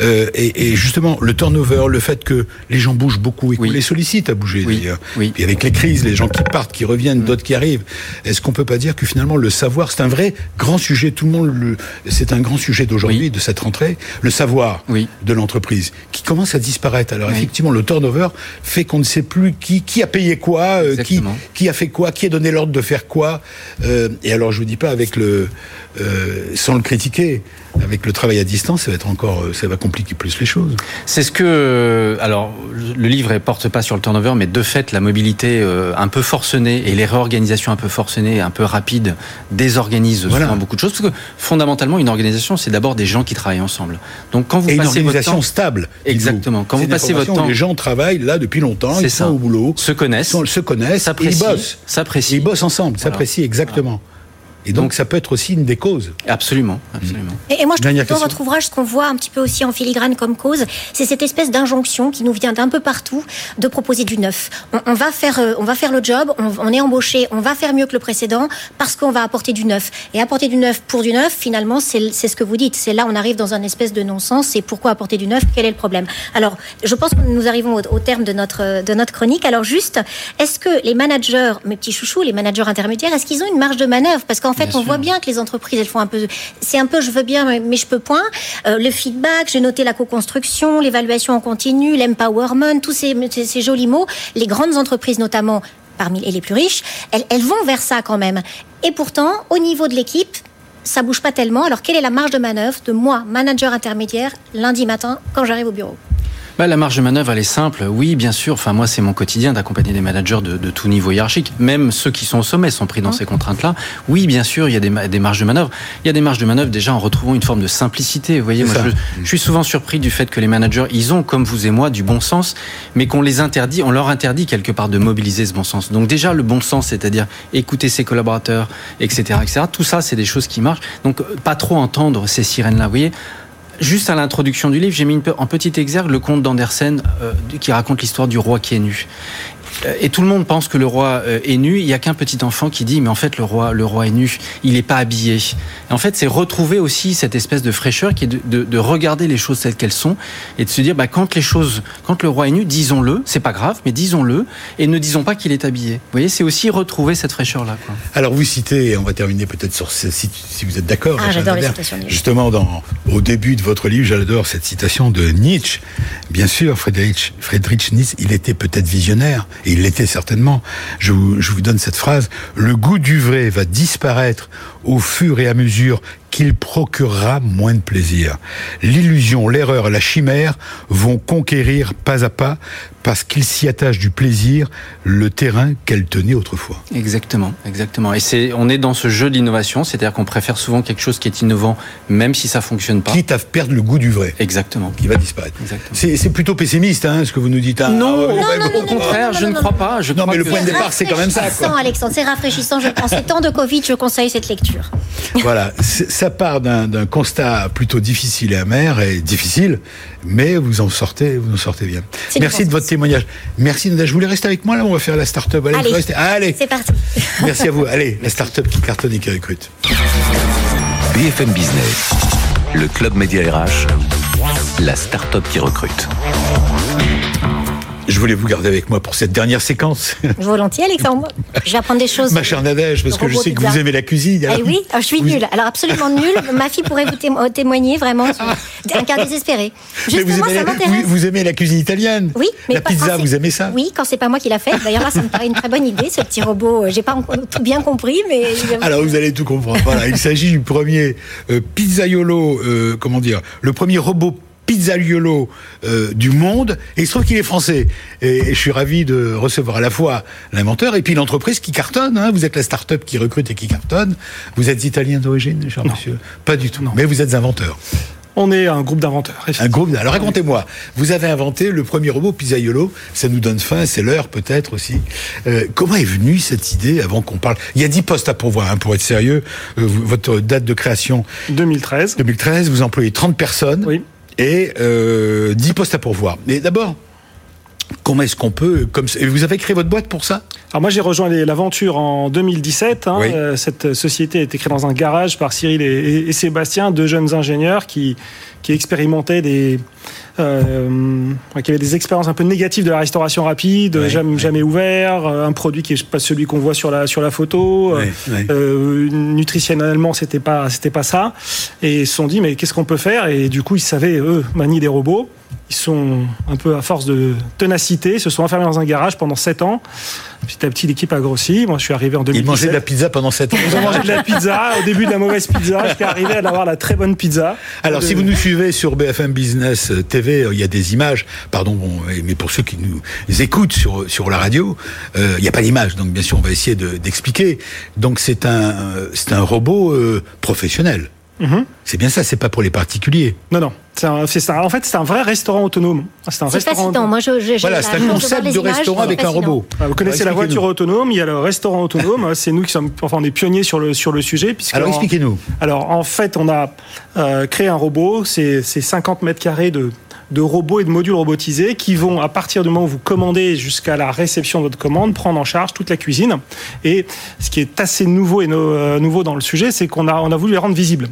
Euh, et, et, justement, le turnover, le fait que les gens bougent beaucoup et qu'on les sollicite à bouger oui. d'ailleurs. Oui. Puis avec les crises, les gens qui partent, qui reviennent, mm. d'autres qui arrivent. Est-ce qu'on peut pas dire que finalement le savoir, c'est un vrai grand sujet? Tout le monde, le, c'est un grand sujet d'aujourd'hui, de cette rentrée, le savoir de l'entreprise, qui commence à disparaître. Alors effectivement, le turnover fait qu'on ne sait plus qui, qui a payé quoi. Euh, qui, qui, a fait quoi, qui a donné l'ordre de faire quoi. Euh, et alors je vous dis pas avec le, euh, sans le critiquer, avec le travail à distance, ça va être encore, euh, ça va compliquer plus les choses. C'est ce que, alors, le livre ne porte pas sur le turnover, mais de fait, la mobilité un peu forcenée et les réorganisations un peu forcenées, un peu rapides, désorganisent beaucoup de choses. Parce que fondamentalement, une organisation, c'est d'abord des gens qui travaillent ensemble. Donc quand vous et passez une organisation stable. Exactement. Quand vous passez votre temps, les gens travaillent là depuis longtemps, ils sont au boulot, se connaissent, se connaissent, ils bossent, s'apprécient, ils bossent ensemble, s'apprécient exactement. Et donc, ça peut être aussi une des causes. Absolument, absolument. Et, moi, je trouve dans votre ouvrage, ce qu'on voit un petit peu aussi en filigrane comme cause, c'est cette espèce d'injonction qui nous vient d'un peu partout de proposer du neuf. On, va faire, euh, on va faire le job, on, est embauché, on va faire mieux que le précédent parce qu'on va apporter du neuf. Et apporter du neuf pour du neuf, finalement, c'est ce que vous dites. C'est là, on arrive dans un espèce de non-sens. C'est pourquoi apporter du neuf Quel est le problème? Alors, je pense que nous arrivons au, terme de notre de notre chronique. Alors, juste, est-ce que les managers, mes petits chouchous, les managers intermédiaires, est-ce qu'ils ont une marge de manœuvre? Parce qu'en fait, on voit bien que les entreprises, elles font un peu. C'est un peu, je veux bien, mais je peux point. Euh, le feedback, j'ai noté la co-construction, l'évaluation en continu, l'empowerment, tous ces, ces, jolis mots. Les grandes entreprises, notamment parmi les plus riches, elles, elles vont vers ça quand même. Et pourtant, au niveau de l'équipe, ça bouge pas tellement. Alors, quelle est la marge de manœuvre de moi, manager intermédiaire, lundi matin, quand j'arrive au bureau? Bah, La marge de manœuvre, elle est simple. Oui, bien sûr. Enfin, moi, c'est mon quotidien d'accompagner des managers de, de, tout niveau hiérarchique. Même ceux qui sont au sommet sont pris dans hein ces contraintes-là. Oui, bien sûr, il y a des, des, marges de manœuvre. Il y a des marges de manœuvre déjà en retrouvant une forme de simplicité. Vous voyez, moi, je, je, suis souvent surpris du fait que les managers, ils ont, comme vous et moi, du bon sens, mais qu'on les interdit, on leur interdit quelque part de mobiliser ce bon sens. Donc déjà, le bon sens, c'est-à-dire écouter ses collaborateurs, etc., etc. Tout ça, c'est des choses qui marchent. Donc, pas trop entendre ces sirènes-là. Vous voyez, Juste à l'introduction du livre, j'ai mis en petit exergue le conte d'Andersen euh, qui raconte l'histoire du roi qui est nu. Et tout le monde pense que le roi est nu. Il y a qu'un petit enfant qui dit mais en fait le roi le roi est nu. Il n'est pas habillé. Et en fait, c'est retrouver aussi cette espèce de fraîcheur qui est de, de, de regarder les choses telles qu'elles sont et de se dire bah, quand les choses, quand le roi est nu, disons-le. C'est pas grave, mais disons-le et ne disons pas qu'il est habillé. Vous voyez, c'est aussi retrouver cette fraîcheur là. Quoi. Alors vous citez, et on va terminer peut-être sur ce, si, si vous êtes d'accord. Ah, j'adore les citations. Justement, dans, au début de votre livre, j'adore cette citation de Nietzsche. Bien sûr, Friedrich, Friedrich Nietzsche, il était peut-être visionnaire, et il l'était certainement. Je vous, donne cette phrase. Le goût du vrai va disparaître au fur et à mesure qu'il procurera moins de plaisir. L'illusion, l'erreur, la chimère vont conquérir pas à pas, parce qu'il s'y attache du plaisir, le terrain qu'elle tenait autrefois. Exactement, exactement. Et c'est, on est dans ce jeu d'innovation, c'est-à-dire qu'on préfère souvent quelque chose qui est innovant, même si ça fonctionne pas. Quitte à perdre le goût du vrai. Exactement. Qui va disparaître. C'est, c'est plutôt pessimiste, hein, ce que vous nous dites. Hein. Non, Ah, non, ouais, non, bon, au contraire, je ne crois pas. Je Non, crois mais le point de départ, c'est quand même ça. Quoi. Rafraîchissant, Alexandre, c'est rafraîchissant. Je pense. En ces temps de Covid, je conseille cette lecture. Voilà, C'est- ça part d'un constat plutôt difficile et amer et difficile, mais vous en sortez, vous en sortez bien. Merci de votre témoignage. Merci Nada. Je voulais rester avec moi là. On va faire la start-up. Allez, Allez. restez. Allez. C'est parti. Merci à vous. Allez, la start-up qui cartonne et qui recrute. BFM Business, le club Média RH, la start-up qui recrute. Je voulais vous garder avec moi pour cette dernière séquence, Volontiers, Alexandre. Je vais apprendre des choses. ma chère Nadège, parce que je sais que vous aimez la cuisine. Eh alors- oui, alors, je suis Vous- nulle. Alors absolument nulle. Ma fille pourrait vous témo- témoigner vraiment sur un cas désespéré. Vous aimez, ça la, m'intéresse. vous, vous aimez la cuisine italienne Oui, mais La pas- pizza, vous aimez ça? Oui, quand c'est pas moi qui l'a fait. D'ailleurs là, ça me paraît une très bonne idée, ce petit robot. Euh, J'ai pas tout bien compris, mais Alors vous allez tout comprendre. Voilà, il s'agit du premier euh, pizzaiolo, euh, comment dire, le premier robot pizzaiolo euh, du monde. Et il se trouve qu'il est français. Et, et je suis ravi de recevoir à la fois l'inventeur et puis l'entreprise qui cartonne. Hein. Vous êtes la start-up qui recrute et qui cartonne. Vous êtes italien d'origine, cher monsieur? Pas du tout. Mais vous êtes inventeur. On est un groupe d'inventeurs. Un groupe. Alors racontez-moi, vous avez inventé le premier robot pizzaiolo. Ça nous donne faim, c'est l'heure peut-être aussi. Euh, comment est venue cette idée avant qu'on parle? Il y a 10 postes à pourvoir, hein, pour être sérieux. Euh, votre date de création? 2013. 2013, vous employez 30 personnes Oui. Et euh, 10 postes à pourvoir. Mais d'abord, comment est-ce qu'on peut comme vous avez créé votre boîte pour ça? Alors moi j'ai rejoint l'aventure en 2017. hein. Oui. Euh, cette société a été créée dans un garage par Cyril et, et- et Sébastien, deux jeunes ingénieurs qui, qui expérimentaient des, euh, qui avaient des expériences un peu négatives de la restauration rapide, Ouais, jamais, ouais. jamais ouvert, euh, un produit qui est pas celui qu'on voit sur la sur la photo. Ouais. Euh, nutritionnellement c'était pas c'était pas ça. Et ils se sont dit mais qu'est-ce qu'on peut faire? Et du coup ils savaient eux manier des robots. Ils sont un peu à force de ténacité, se sont enfermés dans un garage pendant 7 ans. Petit à petit, l'équipe a grossi. Moi, je suis arrivé en Ils 2017. mangeaient de la pizza pendant 7 ans. Ils ont mangé de la pizza, au début de la mauvaise pizza, jusqu'à arriver à avoir la très bonne pizza. Alors, si vous nous suivez sur BFM Business TV, euh, il y a des images. Pardon, mais pour ceux qui nous écoutent sur la radio, euh, il n'y a pas d'image. Donc, bien sûr, on va essayer de- d'expliquer. donc, c'est un c'est un robot euh, professionnel. Mhm. C'est bien ça. C'est pas pour les particuliers. Non, non. Un- ça. En fait, c'est un vrai restaurant autonome. C'est un restaurant. fascinant. Moi, je, je, Voilà, c'est un de concept de restaurant avec un robot. Ah, Vous connaissez la voiture autonome, il y a le restaurant autonome. C'est nous qui sommes, enfin, on est pionniers sur le sur le sujet. Puisque Alors, expliquez-nous. Alors en fait, on a euh, créé un robot, c'est c'est 50 mètres carrés de, de robots et de modules robotisés qui vont, à partir du moment où vous commandez jusqu'à la réception de votre commande, prendre en charge toute la cuisine. Et ce qui est assez nouveau et no- euh, nouveau dans le sujet, c'est qu'on a, on a voulu les rendre visibles.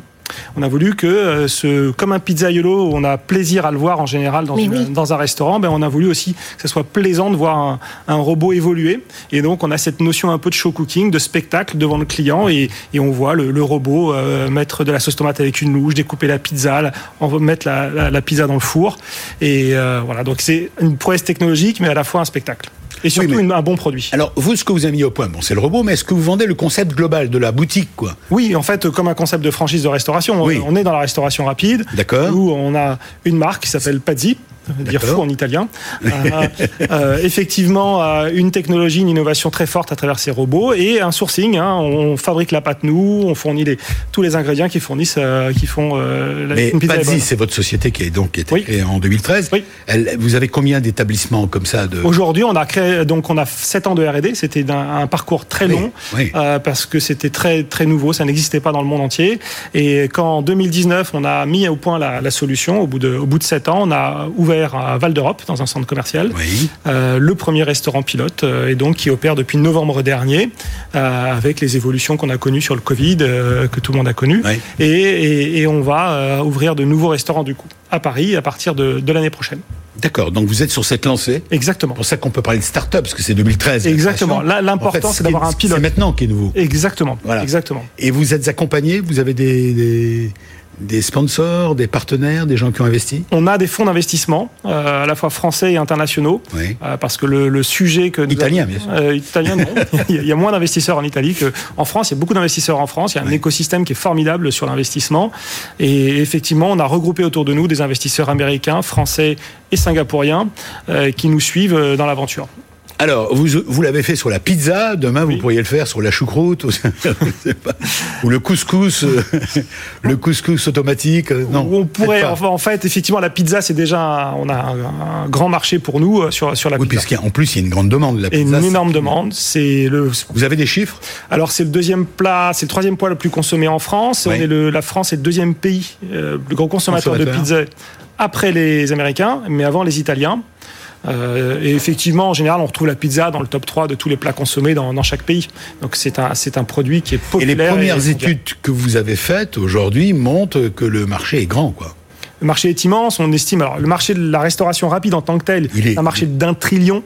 On a voulu que, euh, ce, comme un pizzaiolo, on a plaisir à le voir en général dans, Mais une- oui. dans un restaurant, ben on a voulu aussi que ce soit plaisant de voir un, un robot évoluer. Et donc, on a cette notion un peu de show cooking, de spectacle devant le client, et, et on voit le, le robot euh, mettre de la sauce tomate avec une louche, découper la pizza, la- on va mettre la, la- la pizza dans le four. Et euh, voilà, donc c'est une prouesse technologique, mais à la fois un spectacle. Et surtout mais- une- un bon produit. Alors, vous, ce que vous avez mis au point, bon, c'est le robot, mais est-ce que vous vendez le concept global de la boutique, quoi? Oui, en fait, comme un concept de franchise de restauration. Oui. On est dans la restauration rapide. D'accord. Où on a une marque qui s'appelle Pazzi. Dire fou en italien. Euh, euh, effectivement, euh, une technologie, une innovation très forte à travers ces robots et un sourcing. hein, on fabrique la pâte nous, on fournit les, tous les ingrédients qui fournissent, qui font la Mais Pazzi, c'est votre société qui, est donc, qui a été Oui. créée en 2013. Oui. Elle- vous avez combien d'établissements comme ça de... Aujourd'hui, on a créé donc on a 7 ans de R&D. C'était un parcours très long oui. parce que c'était très très nouveau, ça n'existait pas dans le monde entier. Et quand en 2019, on a mis au point la, la solution, au bout de au bout de 7 ans, on a ouvert ouvert à Val d'Europe, dans un centre commercial. Oui. Euh, le premier restaurant pilote, euh, et donc qui opère depuis novembre dernier, euh, avec les évolutions qu'on a connues sur le Covid, que tout le monde a connues. Oui. Et, et- et on va ouvrir de nouveaux restaurants du coup à Paris à partir de, de l'année prochaine. D'accord. Donc vous êtes sur cette lancée. Exactement. C'est pour ça qu'on peut parler de start-up, parce que c'est 2013. la Exactement. l'important, En fait, c'est d'avoir un pilote. C'est maintenant qui est nouveau. Exactement. Voilà. Exactement. Et vous êtes accompagné, vous avez des, des, des sponsors, des partenaires, des gens qui ont investi On a des fonds d'investissement, euh, à la fois français et internationaux, Oui. euh, parce que le, le sujet que Italien, bien sûr. Euh, italien, non. il, y a, moins d'investisseurs en Italie qu'en France. Il y a beaucoup d'investisseurs en France. Il y a un Oui. écosystème qui est formidable sur l'investissement. Et effectivement, on a regroupé autour de nous des investisseurs américains, français et singapouriens qui nous suivent dans l'aventure. Alors, vous, vous l'avez fait sur la pizza, demain vous pourriez le faire sur la choucroute, ou, pas, le couscous, euh, le couscous automatique. euh, Non, on pourrait, enfin, en fait, effectivement, la pizza, c'est déjà, un- on a un, un grand marché pour nous euh, sur, sur la Oui, pizza. puisqu'en plus il y a une grande demande de la pizza. une énorme demande. C'est le, Vous avez des chiffres? Alors c'est le deuxième plat, c'est le troisième poids le plus consommé en France. Oui. On est le, la France est le deuxième pays euh, le plus gros consommateur, de Consommateur. pizza après les Américains, mais avant les Italiens. Euh, et effectivement, en général, on retrouve la pizza dans le top 3 de tous les plats consommés dans, dans chaque pays. Donc c'est un, c'est un produit qui est Et populaire. les premières études que vous avez faites aujourd'hui montrent que le marché est grand, quoi. Le marché est immense. On estime alors le marché de la restauration rapide en tant que tel, Il est- un marché d'un trillion.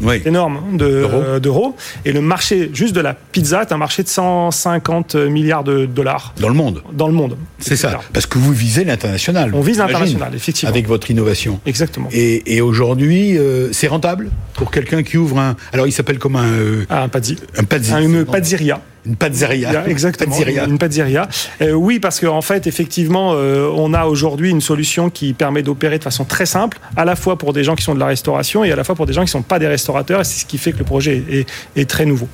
Oui. énorme D'euros. euh, d'euros. Et le marché juste de la pizza est un marché de 150 milliards de dollars Dans le monde. dans le monde. C'est ça. Parce que vous visez l'international. On vise l'international, effectivement. Avec votre innovation. Exactement. Et, et aujourd'hui, euh, c'est rentable pour quelqu'un qui ouvre un. Alors, il s'appelle comme un. euh, Ah, un pazzi. un pazzi. Un- Une pazzeria. Une pizzeria. Exactement. Pizzeria. Une pizzeria. Euh, oui, parce qu'en fait, effectivement, euh, on a aujourd'hui une solution qui permet d'opérer de façon très simple, à la fois pour des gens qui sont de la restauration et à la fois pour des gens qui ne sont pas des restaurateurs. Et c'est ce qui fait que le projet est, est très nouveau.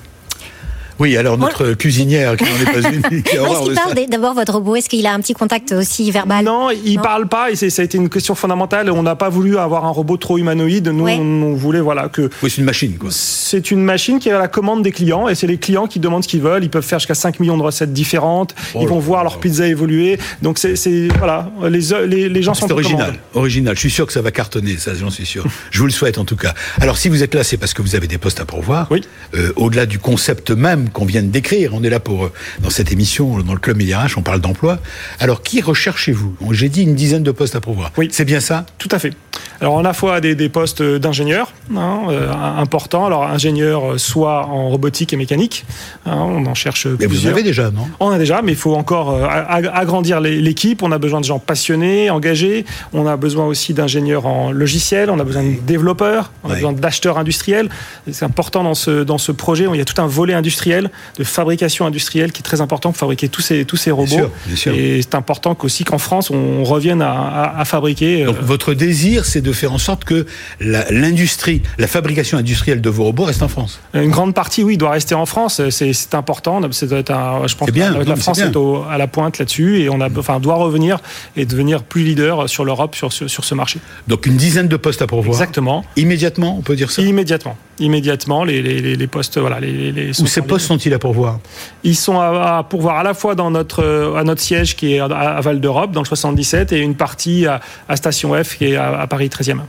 Oui, alors notre cuisinière, qui n'en est pas une, qui a est-ce qu'il parle d'abord votre robot Est-ce qu'il a un petit contact aussi verbal Non, il Non. parle pas et ça a été une question fondamentale. On n'a pas voulu avoir un robot trop humanoïde. Nous, Ouais. on, on voulait voilà que Oui, c'est une machine, quoi. c'est une machine qui est à la commande des clients et c'est les clients qui demandent ce qu'ils veulent. Ils peuvent faire jusqu'à 5 millions de recettes différentes. Oh Ils vont voir leur pizza évoluer. Donc c'est voilà, les, les, les gens sont C'est original, original. Je suis sûr que ça va cartonner, ça, j'en suis sûr. Je vous le souhaite en tout cas. Alors, si vous êtes là, c'est parce que vous avez des postes à pourvoir. Oui. Euh, Au-delà du concept même qu'on vient de décrire, on est là pour euh, dans cette émission, dans le club Médiarach, on parle d'emploi. Alors, qui recherchez-vous? J'ai dit une dizaine de postes à pourvoir. Oui. C'est bien ça? Tout à fait. Alors, on a fois des, des postes d'ingénieurs hein, euh, importants. Alors, ingénieurs euh, soit en robotique et mécanique. hein, on en cherche Mais vous en avez déjà, non? On a déjà, mais il faut encore euh, ag- agrandir l'équipe. On a besoin de gens passionnés, engagés. On a besoin aussi d'ingénieurs en logiciel. On a besoin de développeurs. On a besoin d'acheteurs industriels. C'est important dans ce, dans ce projet. Il y a tout un volet industriel, de fabrication industrielle qui est très important pour fabriquer tous ces, tous ces robots. sûr, bien sûr. Et c'est important qu'aussi qu'en France, on revienne à, à- à fabriquer. Donc, votre désir, c'est de faire en sorte que l'industrie, la, fabrication industrielle de vos robots reste en France. Une grande partie, oui, doit rester en France. C'est important. C'est doit être un- je pense bien, que non, la France est, au- à la pointe là-dessus et on a, enfin, doit revenir et devenir plus leader sur l'Europe sur, ce- sur ce marché. Donc, une dizaine de postes à pourvoir. Exactement. Immédiatement, on peut dire ça? Immédiatement. Immédiatement, les, les, les- postes, voilà, les, les Où ces postes sont-ils à pourvoir? Ils sont à, à pourvoir à la fois dans notre, euh, à notre siège qui est à, à Val d'Europe, dans le 77, et une partie à, à Station F qui est à, à Paris 13e.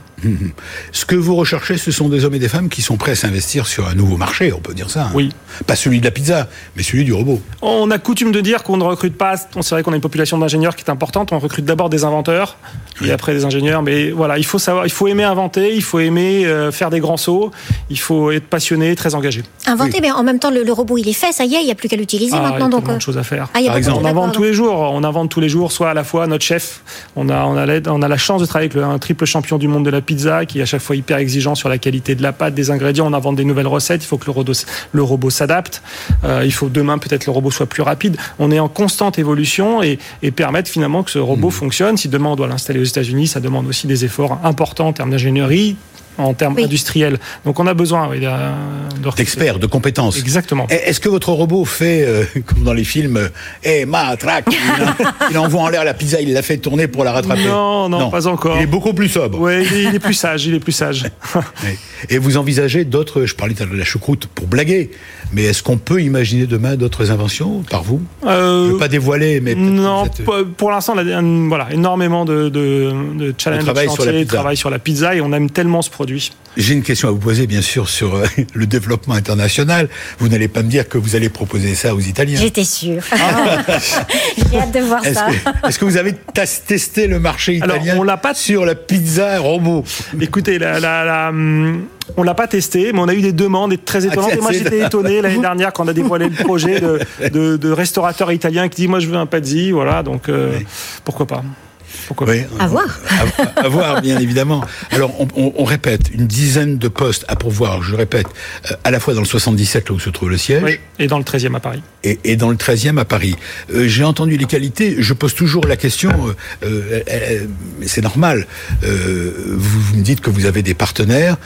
Ce que vous recherchez, ce sont des hommes et des femmes qui sont prêts à s'investir sur un nouveau marché, on peut dire ça. hein. Oui. Pas celui de la pizza, mais celui du robot. On a coutume de dire qu'on ne recrute pas. C'est vrai qu'on a une population d'ingénieurs qui est importante. On recrute d'abord des inventeurs et après des ingénieurs. Mais voilà, il faut savoir, il faut aimer inventer, il faut aimer euh, faire des grands sauts, il faut être passionné, très engagé. Inventé, mais en même temps, le, le robot, il est fait, ça y est, il n'y a plus qu'à l'utiliser Ah, il y a maintenant. Donc, tellement euh, de choses à faire. ah, il y a Par exemple. On invente tous les jours. On invente tous les jours. Soit à la fois notre chef, on a, on a, l'aide- on a la chance de travailler avec le- un triple champion du monde de la pizza, qui est à chaque fois hyper exigeant sur la qualité de la pâte, des ingrédients. On invente des nouvelles recettes. Il faut que le robot, le robot s'adapte. Euh, il faut demain peut-être le robot soit plus rapide. On est en constante évolution et, et permettre finalement que ce robot fonctionne. Si demain on doit l'installer aux États-Unis, ça demande aussi des efforts importants en termes d'ingénierie en termes industriels. Donc on a besoin oui, d'experts, de compétences. Exactement. Est-ce que votre robot fait, euh, comme dans les films, Eh, ma, trac il, envoie en l'air la pizza, il la fait tourner pour la rattraper non, non, pas encore. Il est beaucoup plus sobre. Oui, il, est plus sage, il est plus sage. Et vous envisagez d'autres, je parlais de la choucroute pour blaguer, mais est-ce qu'on peut imaginer demain d'autres inventions par vous? Euh, Je ne veux pas dévoiler, mais... Non, pour l'instant, voilà, énormément de, de, de challenges, travail, sur la travail sur la pizza, et on aime tellement ce produit. J'ai une question à vous poser, bien sûr, sur euh, le développement international. Vous n'allez pas me dire que vous allez proposer ça aux Italiens. J'étais sûr. Ah. J'ai hâte de voir ça. Est-ce que vous avez testé le marché italien Alors, on l'a pas sur la pizza robot Écoutez, la, la, la hum, on l'a pas testé, mais on a eu des demandes très étonnantes. et moi, j'étais étonné l'année dernière quand on a dévoilé le projet de, de, restaurateur italien qui dit moi je veux un pazzi, voilà. Donc euh, pourquoi pas. Pourquoi oui, à voir. À, voir, bien évidemment. Alors, on, répète, une dizaine de postes à pourvoir, je répète, euh, à la fois dans le 77, là où se trouve le siège. Oui, et dans le 13e à Paris. Et, dans le 13e à Paris. Euh, j'ai entendu les qualités, je pose toujours la question, c'est normal, vous me dites que vous avez des partenaires,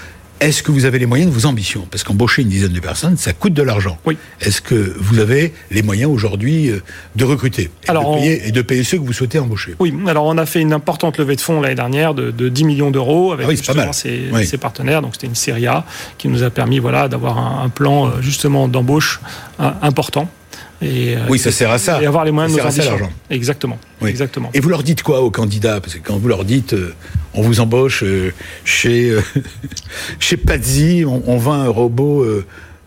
est-ce que vous avez les moyens de vos ambitions Parce qu'embaucher une dizaine de personnes, ça coûte de l'argent. Oui. Est-ce que vous avez les moyens aujourd'hui euh, de recruter et, alors, de payer, et de payer ceux que vous souhaitez embaucher? Oui, alors on a fait une importante levée de fonds l'année dernière de, 10 millions d'euros avec ah justement ses, partenaires. Donc c'était une série A qui nous a permis voilà, d'avoir un, plan euh, justement d'embauche euh, important. Et, oui, ça sert à ça. Et avoir les moyens de nos ambitions. Exactement. Oui. Exactement. Et vous leur dites quoi aux candidats Parce que quand vous leur dites on vous embauche euh, chez, euh, chez Pazzi, on, on, vend un robot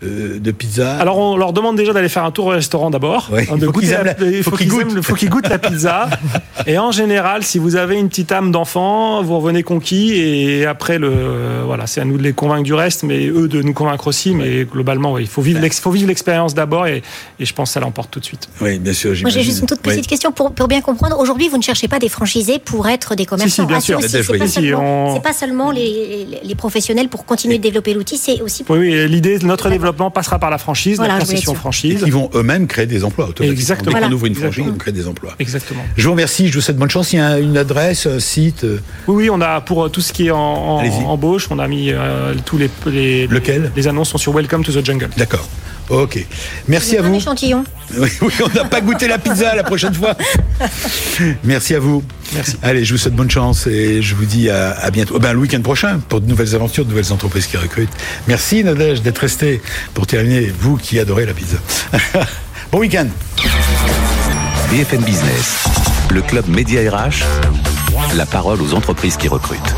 euh, de pizza Alors on leur demande déjà d'aller faire un tour au restaurant d'abord. il faut qu'ils goûtent. la pizza. et en général, si vous avez une petite âme d'enfant, vous revenez conquis. Et après, le, voilà, c'est à nous de les convaincre du reste, mais eux de nous convaincre aussi. Mais globalement, il faut vivre l'expérience d'abord et, je pense que ça l'emporte tout de suite. Oui, bien sûr. Moi, j'ai juste une toute petite question pour, bien comprendre. Aujourd'hui, vous ne cherchez pas des franchisés pour être des commerçants. Si, bien sûr. C'est pas, seulement, les, professionnels pour continuer de développer l'outil, c'est aussi pour... Oui, l'idée de notre développement passera par la franchise, la concession franchise. Ils vont eux-mêmes créer des emplois. Exactement. Dès qu'on ouvre une franchise, on crée des emplois. Exactement. Je vous remercie, je vous souhaite bonne chance. Il y a une adresse, un site euh, Oui, oui, on a pour euh, tout ce qui est en, embauche, on a mis euh, tous les, les, Lequel? les annonces sont sur Welcome to the Jungle. D'accord. Ok. Merci à vous. échantillon. Oui, on n'a pas goûté la pizza la prochaine fois. Merci à vous. Merci. Allez, je vous souhaite bonne chance et je vous dis à, bientôt. Ben, le week-end prochain pour de nouvelles aventures, de nouvelles entreprises qui recrutent. Merci Nadège d'être resté pour terminer, vous qui adorez la pizza. bon week-end. BFM Business, le club Média RH, la parole aux entreprises qui recrutent.